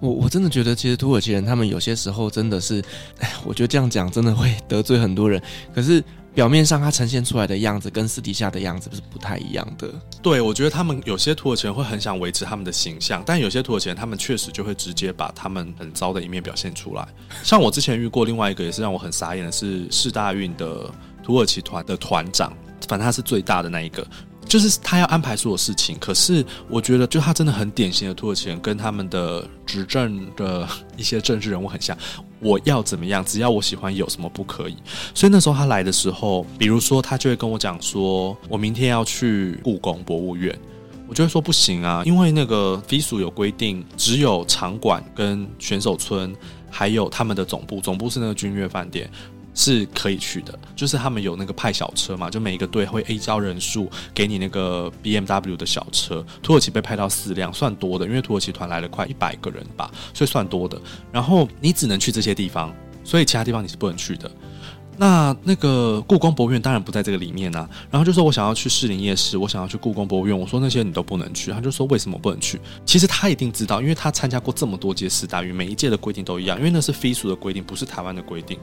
我我真的觉得，其实土耳其人他们有些时候真的是，哎，我觉得这样讲真的会得罪很多人，可是。表面上他呈现出来的样子跟私底下的样子是不太一样的。对，我觉得他们有些土耳其人会很想维持他们的形象，但有些土耳其人他们确实就会直接把他们很糟的一面表现出来。像我之前遇过另外一个也是让我很傻眼的是世大运的土耳其团的团长，反正他是最大的那一个。就是他要安排所有事情，可是我觉得，就他真的很典型的土耳其人，跟他们的执政的 一些政治人物很像。我要怎么样，只要我喜欢，有什么不可以？所以那时候他来的时候，比如说他就会跟我讲说，我明天要去故宫博物院，我就会说不行啊，因为那个飞鼠有规定，只有场馆跟选手村，还有他们的总部，总部是那个君悦饭店。是可以去的，就是他们有那个派小车嘛，就每一个队会 A 招人数给你那个 BMW 的小车。土耳其被派到四辆，算多的，因为土耳其团来了快一百个人吧，所以算多的。然后你只能去这些地方，所以其他地方你是不能去的。那那个故宫博物院当然不在这个里面啊，然后就说我想要去士林夜市，我想要去故宫博物院，我说那些你都不能去，他就说为什么不能去？其实他一定知道，因为他参加过这么多届四大运，每一届的规定都一样，因为那是 FISU 的规定，不是台湾的规定。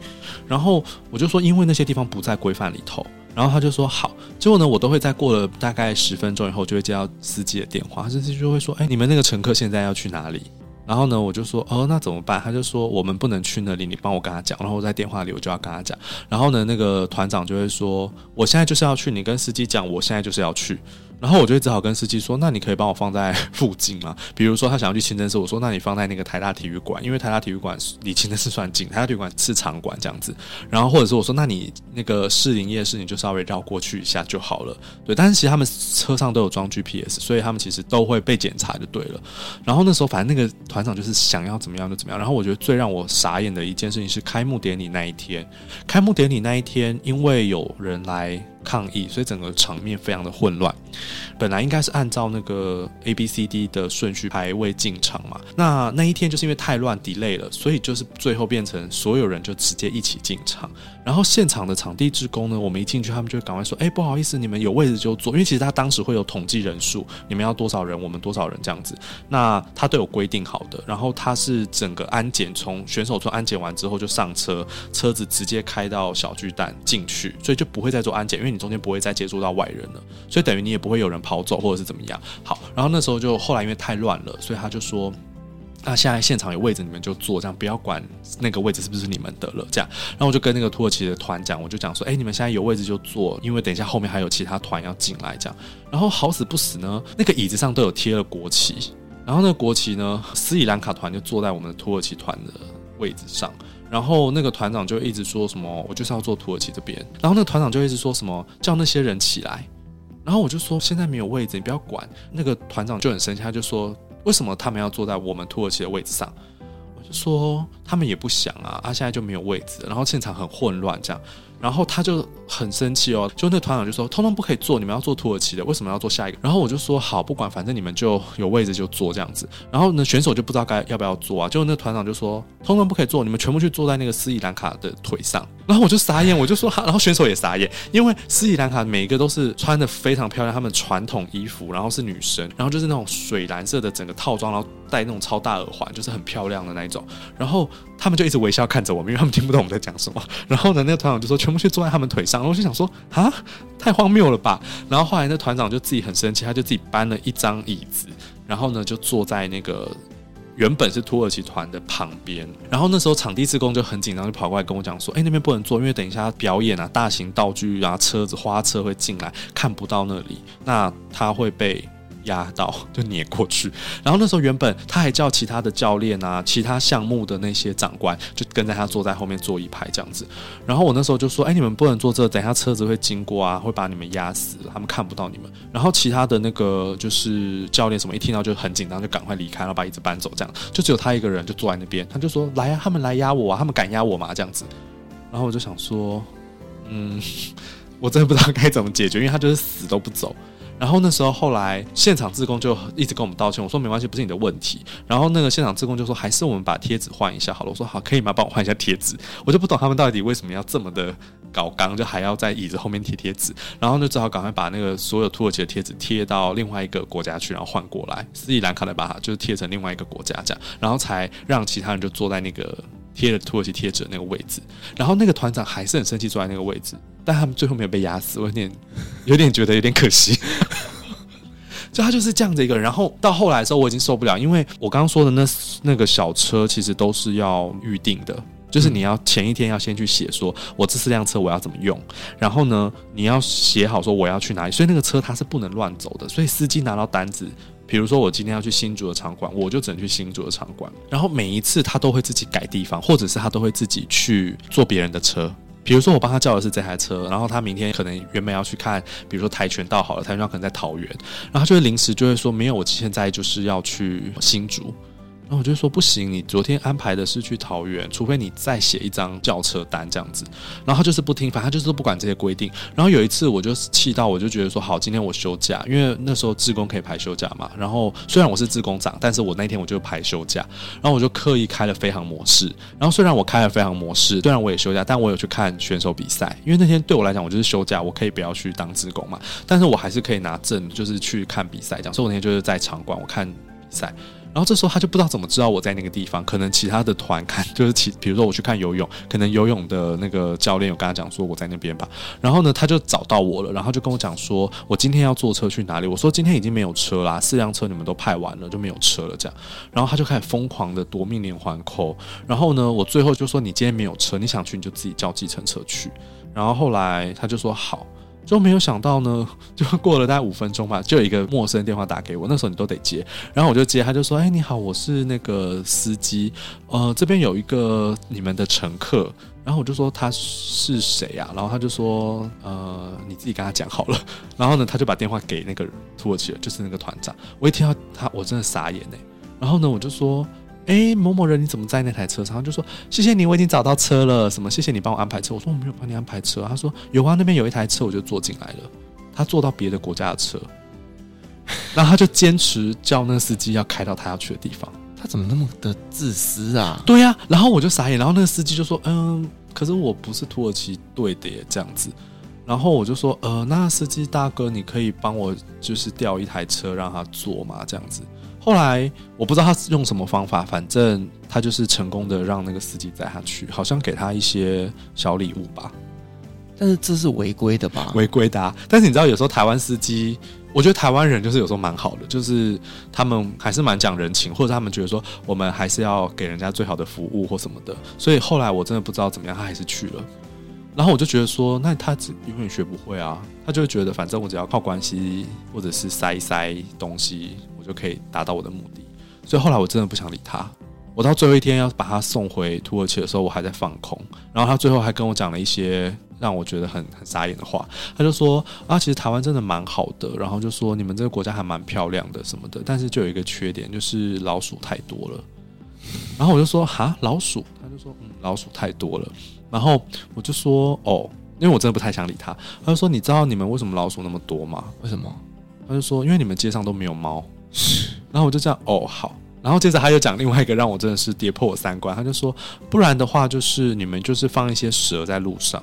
然后我就说，因为那些地方不在规范里头，然后他就说好。结果呢，我都会在过了大概十分钟以后，就会接到司机的电话，司机就会说，哎，你们那个乘客现在要去哪里？然后呢，我就说哦，那怎么办？他就说我们不能去那里，你帮我跟他讲。然后我在电话里我就要跟他讲。然后呢，那个团长就会说，我现在就是要去，你跟司机讲，我现在就是要去。然后我就只好跟司机说：“那你可以帮我放在附近吗？比如说他想要去清真寺，我说那你放在那个台大体育馆，因为台大体育馆离清真寺算近，台大体育馆是场馆这样子。然后或者是我说，那你那个士林夜市你就稍微绕过去一下就好了。对，但是其实他们车上都有装 GPS，所以他们其实都会被检查就对了。然后那时候反正那个团长就是想要怎么样就怎么样。然后我觉得最让我傻眼的一件事情是开幕典礼那一天，开幕典礼那一天，因为有人来。”抗议，所以整个场面非常的混乱。本来应该是按照那个 A B C D 的顺序排位进场嘛，那那一天就是因为太乱 delay 了，所以就是最后变成所有人就直接一起进场。然后现场的场地职工呢，我们一进去，他们就会赶快说：“哎，不好意思，你们有位置就坐。”因为其实他当时会有统计人数，你们要多少人，我们多少人这样子。那他都有规定好的。然后他是整个安检，从选手村安检完之后就上车，车子直接开到小巨蛋进去，所以就不会再做安检，因为你中间不会再接触到外人了，所以等于你也不会有人跑走或者是怎么样。好，然后那时候就后来因为太乱了，所以他就说。那现在现场有位置，你们就坐，这样不要管那个位置是不是你们的了。这样，然后我就跟那个土耳其的团讲，我就讲说，哎，你们现在有位置就坐，因为等一下后面还有其他团要进来。这样，然后好死不死呢，那个椅子上都有贴了国旗，然后那个国旗呢，斯里兰卡团就坐在我们的土耳其团的位置上，然后那个团长就一直说什么，我就是要坐土耳其这边，然后那个团长就一直说什么叫那些人起来，然后我就说现在没有位置，你不要管。那个团长就很生气，他就说。为什么他们要坐在我们土耳其的位置上？我就说他们也不想啊，啊，现在就没有位置，然后现场很混乱这样。然后他就很生气哦，就那团长就说：“通通不可以坐，你们要坐土耳其的，为什么要坐下一个？”然后我就说：“好，不管，反正你们就有位置就坐这样子。”然后呢，选手就不知道该要不要坐啊。就那团长就说：“通通不可以坐，你们全部去坐在那个斯里兰卡的腿上。”然后我就傻眼，我就说：“然后选手也傻眼，因为斯里兰卡每一个都是穿得非常漂亮，他们传统衣服，然后是女生，然后就是那种水蓝色的整个套装，然后戴那种超大耳环，就是很漂亮的那一种。然后他们就一直微笑看着我们，因为他们听不懂我们在讲什么。然后呢，那个团长就说：“全部去坐在他们腿上。”然后我就想说啊，太荒谬了吧！然后后来那团长就自己很生气，他就自己搬了一张椅子，然后呢就坐在那个原本是土耳其团的旁边。然后那时候场地志工就很紧张，就跑过来跟我讲说：“哎，那边不能坐，因为等一下表演啊，大型道具啊，车子花车会进来，看不到那里，那他会被。”压到 就碾过去，然后那时候原本他还叫其他的教练啊，其他项目的那些长官就跟在他坐在后面坐一排这样子。然后我那时候就说：“哎，你们不能坐这，等一下车子会经过啊，会把你们压死，他们看不到你们。”然后其他的那个就是教练什么一听到就很紧张，就赶快离开，然后把椅子搬走，这样就只有他一个人就坐在那边，他就说：“来啊，他们来压我啊，他们敢压我吗？”这样子。然后我就想说：“嗯，我真的不知道该怎么解决，因为他就是死都不走。”然后那时候，后来现场志工就一直跟我们道歉。我说没关系，不是你的问题。然后那个现场志工就说，还是我们把贴纸换一下好了。我说好，可以吗？帮我换一下贴纸。我就不懂他们到底为什么要这么的搞刚，就还要在椅子后面贴贴纸。然后就只好赶快把那个所有土耳其的贴纸贴到另外一个国家去，然后换过来。斯里兰卡的把它就是贴成另外一个国家这样，然后才让其他人就坐在那个贴了土耳其贴纸的那个位置。然后那个团长还是很生气，坐在那个位置。但他们最后没有被压死，我有点 有点觉得有点可惜。就他就是这样的一个人，然后到后来的时候，我已经受不了，因为我刚刚说的那那个小车其实都是要预定的，就是你要前一天要先去写说，我这四辆车我要怎么用，然后呢，你要写好说我要去哪里，所以那个车它是不能乱走的，所以司机拿到单子，比如说我今天要去新竹的场馆，我就只能去新竹的场馆，然后每一次他都会自己改地方，或者是他都会自己去坐别人的车。比如说我帮他叫的是这台车，然后他明天可能原本要去看，比如说跆拳道好了，跆拳道可能在桃园，然后他就会临时就会说没有，我现在就是要去新竹。然后我就说不行，你昨天安排的是去桃园，除非你再写一张叫车单这样子。然后他就是不听，反正他就是不管这些规定。然后有一次我就气到，我就觉得说好，今天我休假，因为那时候自工可以排休假嘛。然后虽然我是自工长，但是我那天我就排休假，然后我就刻意开了飞航模式。然后虽然我开了飞航模式，虽然我也休假，但我有去看选手比赛，因为那天对我来讲我就是休假，我可以不要去当自工嘛，但是我还是可以拿证，就是去看比赛这样。所以我那天就是在场馆我看比。赛。然后这时候他就不知道怎么知道我在那个地方，可能其他的团看 就是其，比如说我去看游泳，可能游泳的那个教练有跟他讲说我在那边吧。然后呢，他就找到我了，然后就跟我讲说我今天要坐车去哪里。我说今天已经没有车啦，四辆车你们都派完了，就没有车了这样。然后他就开始疯狂的夺命连环扣。然后呢，我最后就说你今天没有车，你想去你就自己叫计程车去。然后后来他就说好。就没有想到呢，就过了大概五分钟吧，就有一个陌生电话打给我。那时候你都得接，然后我就接，他就说：“哎，你好，我是那个司机，呃，这边有一个你们的乘客。”然后我就说：“他是谁呀？”然后他就说：“呃，你自己跟他讲好了。”然后呢，他就把电话给那个土耳其人，就是那个团长。我一听到他，我真的傻眼哎。然后呢，我就说。哎，某某人，你怎么在那台车上？他就说谢谢你，我已经找到车了。什么？谢谢你帮我安排车。我说我没有帮你安排车。他说有啊，那边有一台车，我就坐进来了。他坐到别的国家的车，然后他就坚持叫那个司机要开到他要去的地方。他怎么那么的自私啊？对呀、啊，然后我就傻眼。然后那个司机就说嗯，可是我不是土耳其队的耶，这样子。然后我就说呃，那司机大哥，你可以帮我就是调一台车让他坐吗？这样子。后来我不知道他用什么方法，反正他就是成功的让那个司机载他去，好像给他一些小礼物吧。但是这是违规的吧？违规的啊。但是你知道，有时候台湾司机，我觉得台湾人就是有时候蛮好的，就是他们还是蛮讲人情，或者他们觉得说我们还是要给人家最好的服务或什么的。所以后来我真的不知道怎么样，他还是去了。然后我就觉得说，那他永远学不会啊。他就会觉得，反正我只要靠关系或者是塞一塞东西。就可以达到我的目的，所以后来我真的不想理他。我到最后一天要把他送回土耳其的时候，我还在放空。然后他最后还跟我讲了一些让我觉得很很傻眼的话。他就说啊，其实台湾真的蛮好的，然后就说你们这个国家还蛮漂亮的什么的，但是就有一个缺点，就是老鼠太多了。然后我就说哈，老鼠？他就说嗯，老鼠太多了。然后我就说哦，因为我真的不太想理他。他就说你知道你们为什么老鼠那么多吗？为什么？他就说因为你们街上都没有猫。然后我就这样哦好，然后接着他又讲另外一个让我真的是跌破我三观，他就说不然的话就是你们就是放一些蛇在路上。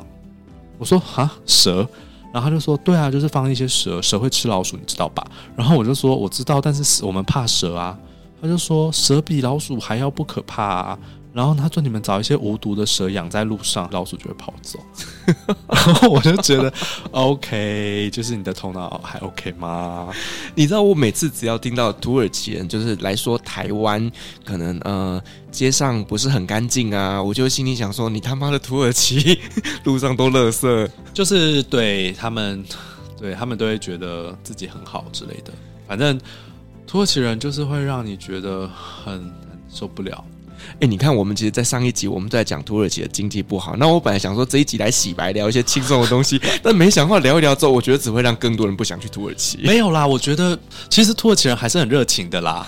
我说啊蛇，然后他就说对啊，就是放一些蛇，蛇会吃老鼠，你知道吧？然后我就说我知道，但是我们怕蛇啊。他就说蛇比老鼠还要不可怕啊。然后他说：“你们找一些无毒的蛇养在路上，老鼠就会跑走。”然后我就觉得，OK，就是你的头脑还 OK 吗？你知道，我每次只要听到土耳其人就是来说台湾，可能呃街上不是很干净啊，我就心里想说：“你他妈的土耳其 路上都垃圾。”就是对他们，对他们都会觉得自己很好之类的。反正土耳其人就是会让你觉得很很受不了。哎、你看，我们其实，在上一集我们在讲土耳其的经济不好。那我本来想说这一集来洗白，聊一些轻松的东西，但没想到聊一聊之后，我觉得只会让更多人不想去土耳其。没有啦，我觉得其实土耳其人还是很热情的啦。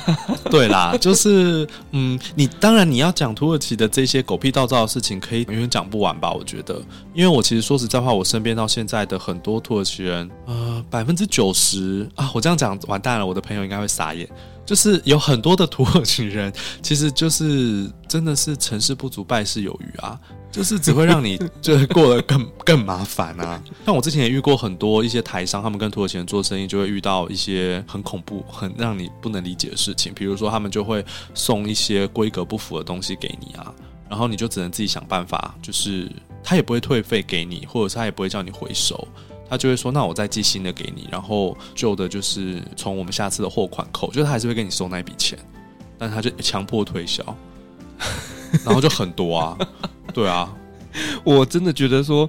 对啦，就是嗯，你当然你要讲土耳其的这些狗屁倒灶的事情，可以永远讲不完吧？我觉得，因为我其实说实在话，我身边到现在的很多土耳其人，呃，百分之九十啊，我这样讲完蛋了，我的朋友应该会傻眼。就是有很多的土耳其人，其实就是真的是成事不足败事有余啊，就是只会让你 就是过得更更麻烦啊。像我之前也遇过很多一些台商，他们跟土耳其人做生意，就会遇到一些很恐怖、很让你不能理解的事情。比如说，他们就会送一些规格不符的东西给你啊，然后你就只能自己想办法，就是他也不会退费给你，或者是他也不会叫你回收。他就会说：“那我再寄新的给你，然后旧的就是从我们下次的货款扣，就是他还是会给你收那笔钱，但他就强迫推销，然后就很多啊，对啊，我真的觉得说。”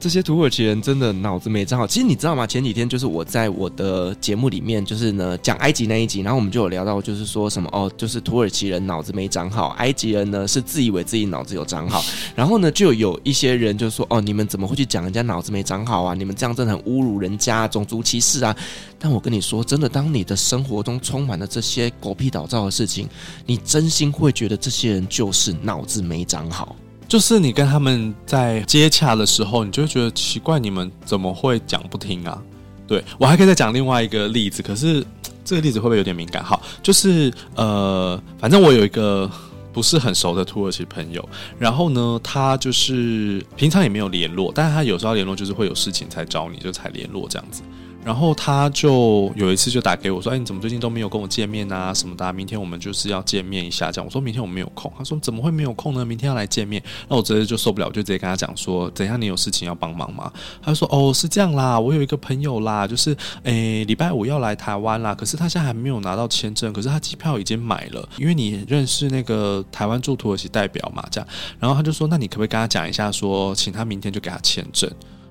这些土耳其人真的脑子没长好。其实你知道吗？前几天就是我在我的节目里面，就是呢讲埃及那一集，然后我们就有聊到，就是说什么哦，就是土耳其人脑子没长好，埃及人呢是自以为自己脑子有长好。然后呢，就有一些人就说哦，你们怎么会去讲人家脑子没长好啊？你们这样真的很侮辱人家，种族歧视啊！但我跟你说，真的，当你的生活中充满了这些狗屁倒灶的事情，你真心会觉得这些人就是脑子没长好。就是你跟他们在接洽的时候，你就会觉得奇怪，你们怎么会讲不听啊？对，我还可以再讲另外一个例子，可是这个例子会不会有点敏感？好，就是呃，反正我有一个不是很熟的土耳其朋友，然后呢，他就是平常也没有联络，但是他有时候联络就是会有事情才找你，就才联络这样子。然后他就有一次就打给我说：“哎，你怎么最近都没有跟我见面啊？什么的？明天我们就是要见面一下。”这样我说明天我没有空。他说：“怎么会没有空呢？明天要来见面。”那我直接就受不了，就直接跟他讲说：“怎样？你有事情要帮忙吗？”他说：“哦，是这样啦，我有一个朋友啦，就是诶，礼拜五要来台湾啦，可是他现在还没有拿到签证，可是他机票已经买了，因为你认识那个台湾驻土耳其代表嘛，这样。然后他就说：‘那你可不可以跟他讲一下，说请他明天就给他签证？’”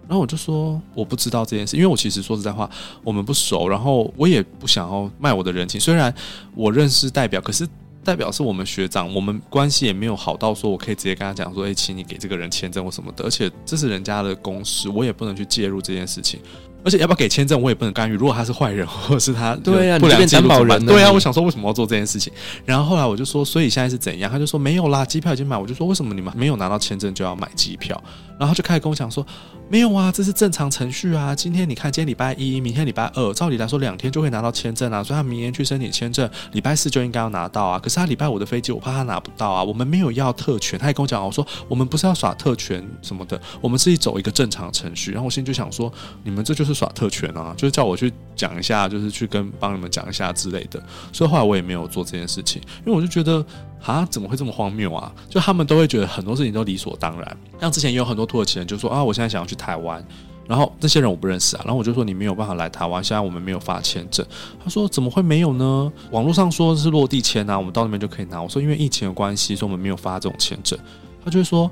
然后我就说我不知道这件事，因为我其实说实在话，我们不熟，然后我也不想要卖我的人情。虽然我认识代表，可是代表是我们学长，我们关系也没有好到说我可以直接跟他讲说，哎，请你给这个人签证或什么的。而且这是人家的公司，我也不能去介入这件事情。而且要不要给签证，我也不能干预。如果他是坏人，或者是他对呀、啊，不良担保人，对呀、啊，我想说为什么要做这件事情？然后后来我就说，所以现在是怎样？他就说没有啦，机票已经买。我就说为什么你们没有拿到签证就要买机票？然后就开始跟我讲说。没有啊，这是正常程序啊。今天你看，今天礼拜一，明天礼拜二，照理来说两天就会拿到签证啊。所以他明天去申请签证，礼拜四就应该要拿到啊。可是他礼拜五的飞机，我怕他拿不到啊。我们没有要特权，他也跟我讲，我说我们不是要耍特权什么的，我们是走一个正常程序。然后我心里就想说，你们这就是耍特权啊，就是叫我去讲一下，就是去跟帮你们讲一下之类的。所以后来我也没有做这件事情，因为我就觉得。啊，怎么会这么荒谬啊？就他们都会觉得很多事情都理所当然。像之前也有很多土耳其人就说啊，我现在想要去台湾，然后这些人我不认识啊，然后我就说你没有办法来台湾，现在我们没有发签证。他说怎么会没有呢？网络上说是落地签啊，我们到那边就可以拿。我说因为疫情的关系，所以我们没有发这种签证。他就会说。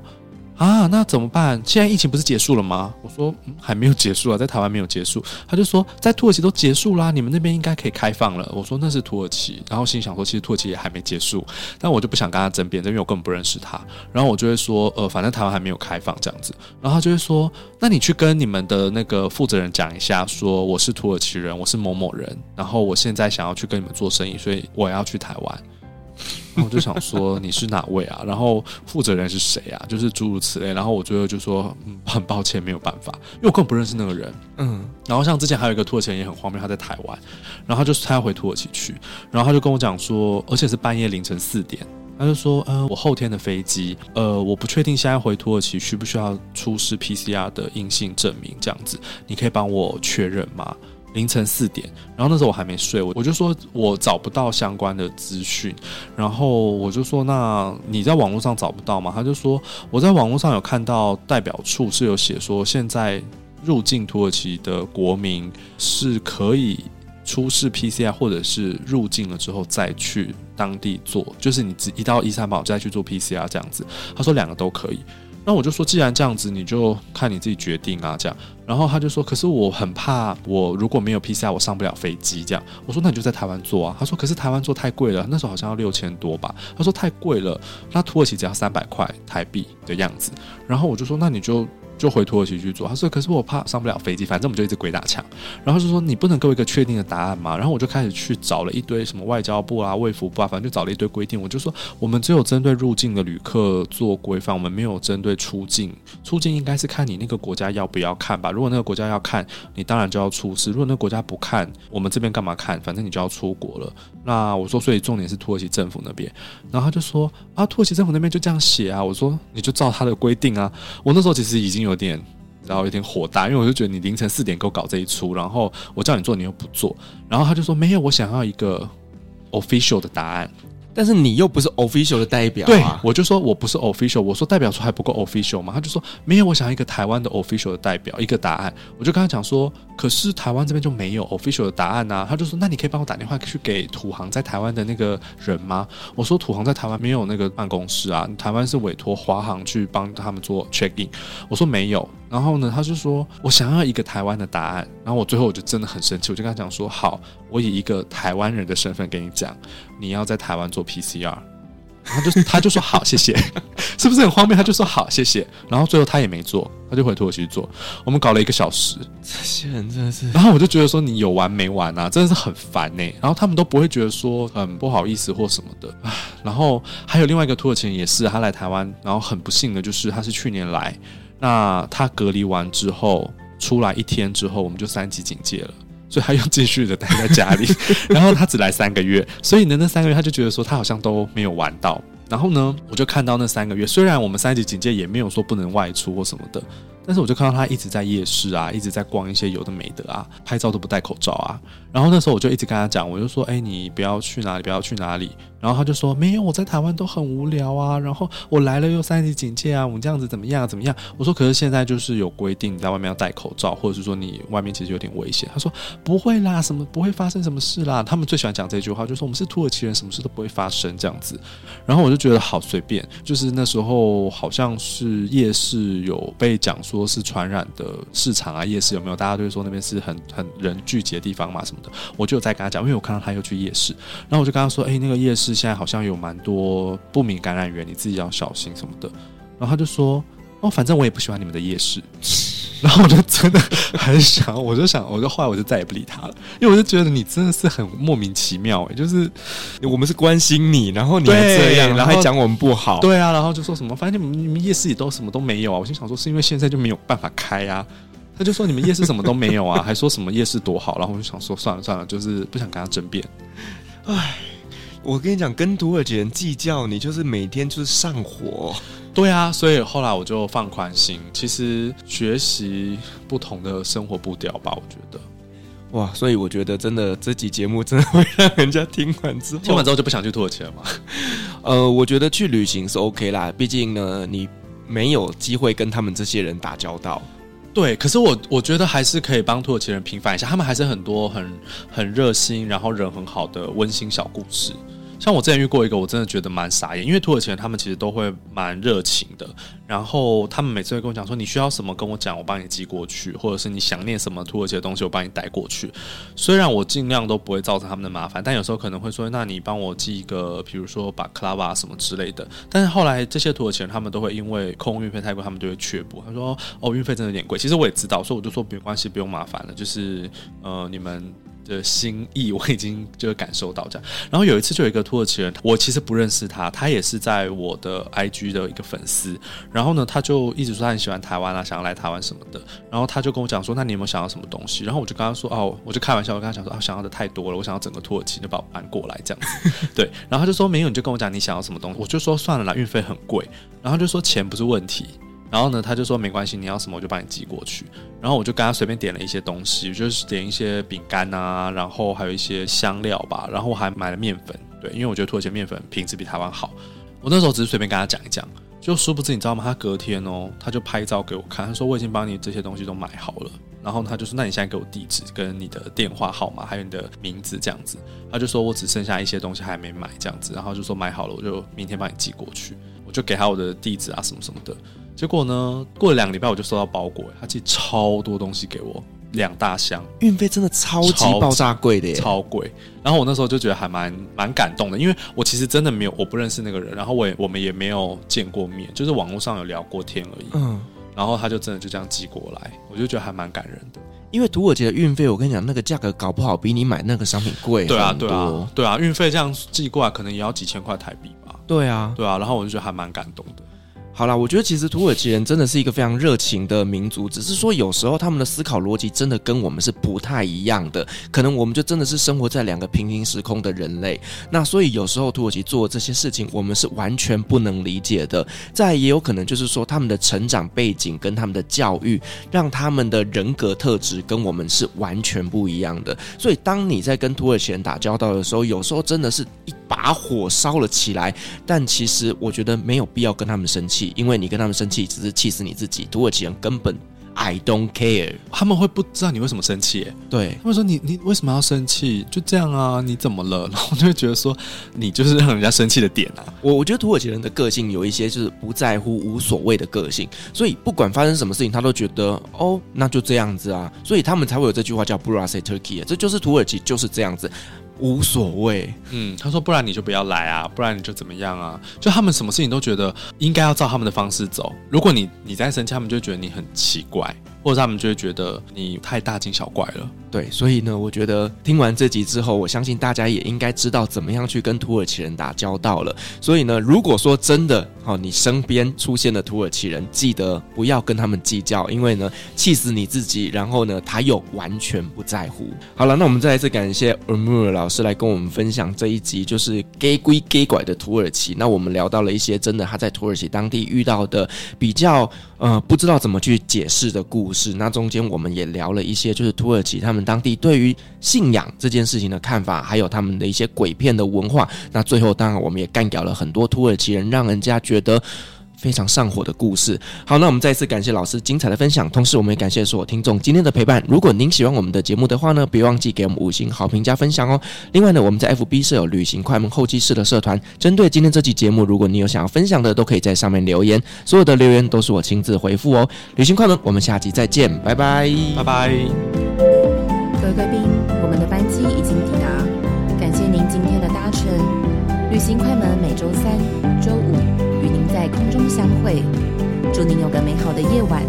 啊，那怎么办？现在疫情不是结束了吗？我说，还没有结束啊，在台湾没有结束。他就说，在土耳其都结束啦，你们那边应该可以开放了。我说那是土耳其，然后心想说，其实土耳其也还没结束，但我就不想跟他争辩，因为我根本不认识他。然后我就会说，呃，反正台湾还没有开放这样子。然后他就会说，那你去跟你们的那个负责人讲一下，说我是土耳其人，我是某某人，然后我现在想要去跟你们做生意，所以我要去台湾。然后我就想说你是哪位啊？然后负责人是谁啊？就是诸如此类。然后我最后就说，嗯，很抱歉，没有办法，因为我根本不认识那个人。嗯。然后像之前还有一个土耳其人也很荒谬，他在台湾，然后他就是他要回土耳其去，然后他就跟我讲说，而且是半夜凌晨四点，他就说，呃，我后天的飞机，呃，我不确定现在回土耳其需不需要出示 PCR 的阴性证明，这样子，你可以帮我确认吗？凌晨四点，然后那时候我还没睡，我我就说我找不到相关的资讯，然后我就说，那你在网络上找不到吗？他就说我在网络上有看到代表处是有写说，现在入境土耳其的国民是可以出示 PCR，或者是入境了之后再去当地做，就是你只一到伊斯坦堡再去做 PCR 这样子。他说两个都可以。那我就说，既然这样子，你就看你自己决定啊，这样。然后他就说，可是我很怕，我如果没有 PCR，我上不了飞机。这样，我说那你就在台湾做啊。他说，可是台湾做太贵了，那时候好像要六千多吧。他说太贵了，那土耳其只要三百块台币的样子。然后我就说，那你就。就回土耳其去做，他说：“可是我怕上不了飞机，反正我们就一直鬼打墙。”然后就说：“你不能给我一个确定的答案吗？”然后我就开始去找了一堆什么外交部啊、卫福部啊，反正就找了一堆规定。我就说：“我们只有针对入境的旅客做规范，我们没有针对出境。出境应该是看你那个国家要不要看吧？如果那个国家要看，你当然就要出示；如果那个国家不看，我们这边干嘛看？反正你就要出国了。”那我说：“所以重点是土耳其政府那边。”然后他就说：“啊，土耳其政府那边就这样写啊。”我说：“你就照他的规定啊。”我那时候其实已经有有点。然后有点火大，因为我就觉得你凌晨四点给我搞这一出，然后我叫你做你又不做，然后他就说没有，我想要一个 official 的答案。但是你又不是 official 的代表，对，我就说我不是 official，我说代表处还不够 official 吗？他就说没有，我想要一个台湾的 official 的代表，一个答案。我就跟他讲说，可是台湾这边就没有 official 的答案啊。他就说，那你可以帮我打电话去给土航在台湾的那个人吗？我说土航在台湾没有那个办公室啊，台湾是委托华航去帮他们做 check in。我说没有，然后呢，他就说我想要一个台湾的答案。然后我最后我就真的很生气，我就跟他讲说，好，我以一个台湾人的身份跟你讲。你要在台湾做 PCR，然后就他就说好，谢谢，是不是很荒谬？他就说好，谢谢，然后最后他也没做，他就回土耳其做。我们搞了一个小时，这些人真的是，然后我就觉得说你有完没完啊？真的是很烦呢。然后他们都不会觉得说很不好意思或什么的。然后还有另外一个土耳其人也是，他来台湾，然后很不幸的就是他是去年来，那他隔离完之后出来一天之后，我们就三级警戒了。所以他又继续的待在家里，然后他只来三个月，所以呢，那三个月他就觉得说他好像都没有玩到，然后呢，我就看到那三个月，虽然我们三级警戒也没有说不能外出或什么的。但是我就看到他一直在夜市啊，一直在逛一些有的没的啊，拍照都不戴口罩啊。然后那时候我就一直跟他讲，我就说：“哎，你不要去哪里，不要去哪里。”然后他就说：“没有，我在台湾都很无聊啊。然后我来了又三级警戒啊，我们这样子怎么样？怎么样？”我说：“可是现在就是有规定，在外面要戴口罩，或者是说你外面其实有点危险。”他说：“不会啦，什么不会发生什么事啦。”他们最喜欢讲这句话，就说我们是土耳其人，什么事都不会发生这样子。然后我就觉得好随便，就是那时候好像是夜市有被讲说是传染的市场啊，夜市有没有？大家都会说那边是很很人聚集的地方嘛，什么的。我就有在跟他讲，因为我看到他又去夜市，然后我就跟他说：“哎，那个夜市现在好像有蛮多不明感染源，你自己要小心什么的。”然后他就说：“哦，反正我也不喜欢你们的夜市。”然后我就真的很想，我就想，我就后来我就再也不理他了，因为我就觉得你真的是很莫名其妙哎，就是我们是关心你，然后你还这样，然后还讲我们不好，对啊，然后就说什么，反正你们你们夜市也都什么都没有啊。我心想说，是因为现在就没有办法开啊。他就说你们夜市什么都没有啊，还说什么夜市多好，然后我就想说算了算了，就是不想跟他争辩。唉，我跟你讲，跟土耳其人计较，你就是每天就是上火。对啊，所以后来我就放宽心，其实学习不同的生活步调吧，我觉得。哇，所以我觉得真的这集节目真的会让人家听完之后，听完之后就不想去土耳其了吗？呃，我觉得去旅行是 OK 啦，毕竟呢，你没有机会跟他们这些人打交道。对，可是我我觉得还是可以帮土耳其人平反一下，他们还是很多很很热心，然后人很好的温馨小故事。像我之前遇过一个，我真的觉得蛮傻眼，因为土耳其人他们其实都会蛮热情的，然后他们每次会跟我讲说，你需要什么跟我讲，我帮你寄过去，或者是你想念什么土耳其的东西，我帮你带过去。虽然我尽量都不会造成他们的麻烦，但有时候可能会说，那你帮我寄一个，比如说把克拉瓦什么之类的。但是后来这些土耳其人他们都会因为空运费太贵，他们就会却步。他说哦，运费真的有点贵。其实我也知道，所以我就说没关系，不用麻烦了，就是呃你们。的心意我已经就感受到这样，然后有一次就有一个土耳其人，我其实不认识他，他也是在我的 IG 的一个粉丝，然后呢，他就一直说他很喜欢台湾啊，想要来台湾什么的，然后他就跟我讲说，那你有没有想要什么东西？然后我就跟他说，哦，我就开玩笑，我跟他讲说，啊，想要的太多了，我想要整个土耳其就把我搬过来这样子，对，然后他就说没有，你就跟我讲你想要什么东西，我就说算了啦，运费很贵，然后就说钱不是问题。然后呢，他就说没关系，你要什么我就帮你寄过去。然后我就跟他随便点了一些东西，就是点一些饼干啊，然后还有一些香料吧。然后我还买了面粉，对，因为我觉得土耳其面粉品质比台湾好。我那时候只是随便跟他讲一讲，就殊不知你知道吗？他隔天哦，他就拍照给我看，他说我已经帮你这些东西都买好了。然后他就说，那你现在给我地址跟你的电话号码，还有你的名字这样子。他就说我只剩下一些东西还没买这样子，然后就说买好了，我就明天帮你寄过去。我就给他我的地址啊什么什么的。结果呢，过了两个礼拜我就收到包裹，他寄超多东西给我，两大箱，运费真的超级爆炸贵的耶，超贵。然后我那时候就觉得还蛮蛮感动的，因为我其实真的没有，我不认识那个人，然后我也我们也没有见过面，就是网络上有聊过天而已。嗯，然后他就真的就这样寄过来，我就觉得还蛮感人的。因为土耳其的运费，我跟你讲，那个价格搞不好比你买那个商品贵。对啊，对啊，对啊，运费这样寄过来可能也要几千块台币吧。对啊，对啊，然后我就觉得还蛮感动的。好啦，我觉得其实土耳其人真的是一个非常热情的民族，只是说有时候他们的思考逻辑真的跟我们是不太一样的，可能我们就真的是生活在两个平行时空的人类。那所以有时候土耳其做这些事情，我们是完全不能理解的。再也有可能就是说他们的成长背景跟他们的教育，让他们的人格特质跟我们是完全不一样的。所以当你在跟土耳其人打交道的时候，有时候真的是一把火烧了起来。但其实我觉得没有必要跟他们生气。因为你跟他们生气，只是气死你自己。土耳其人根本 I don't care，他们会不知道你为什么生气。对，他们说你你为什么要生气？就这样啊，你怎么了？然后我就会觉得说，你就是让人家生气的点啊。我我觉得土耳其人的个性有一些就是不在乎、无所谓的个性，所以不管发生什么事情，他都觉得哦，那就这样子啊。所以他们才会有这句话叫 Burası Turkey”，这就是土耳其就是这样子。无所谓，嗯，他说不然你就不要来啊，不然你就怎么样啊？就他们什么事情都觉得应该要照他们的方式走。如果你你在生气，他们就觉得你很奇怪，或者他们就会觉得你太大惊小怪了。对，所以呢，我觉得听完这集之后，我相信大家也应该知道怎么样去跟土耳其人打交道了。所以呢，如果说真的哦，你身边出现了土耳其人，记得不要跟他们计较，因为呢，气死你自己，然后呢，他又完全不在乎。好了，那我们再一次感谢 Umur 老师来跟我们分享这一集，就是 gay 归 gay 拐的土耳其。那我们聊到了一些真的他在土耳其当地遇到的比较呃不知道怎么去解释的故事。那中间我们也聊了一些，就是土耳其他们。当地对于信仰这件事情的看法，还有他们的一些鬼片的文化。那最后，当然我们也干掉了很多土耳其人，让人家觉得非常上火的故事。好，那我们再次感谢老师精彩的分享，同时我们也感谢所有听众今天的陪伴。如果您喜欢我们的节目的话呢，别忘记给我们五星好评加分享哦。另外呢，我们在 FB 设有旅行快门后期室的社团，针对今天这期节目，如果你有想要分享的，都可以在上面留言，所有的留言都是我亲自回复哦。旅行快门，我们下集再见，拜拜，拜拜。各位贵宾，我们的班机已经抵达，感谢您今天的搭乘。旅行快门每周三、相会，祝您有个美好的夜晚，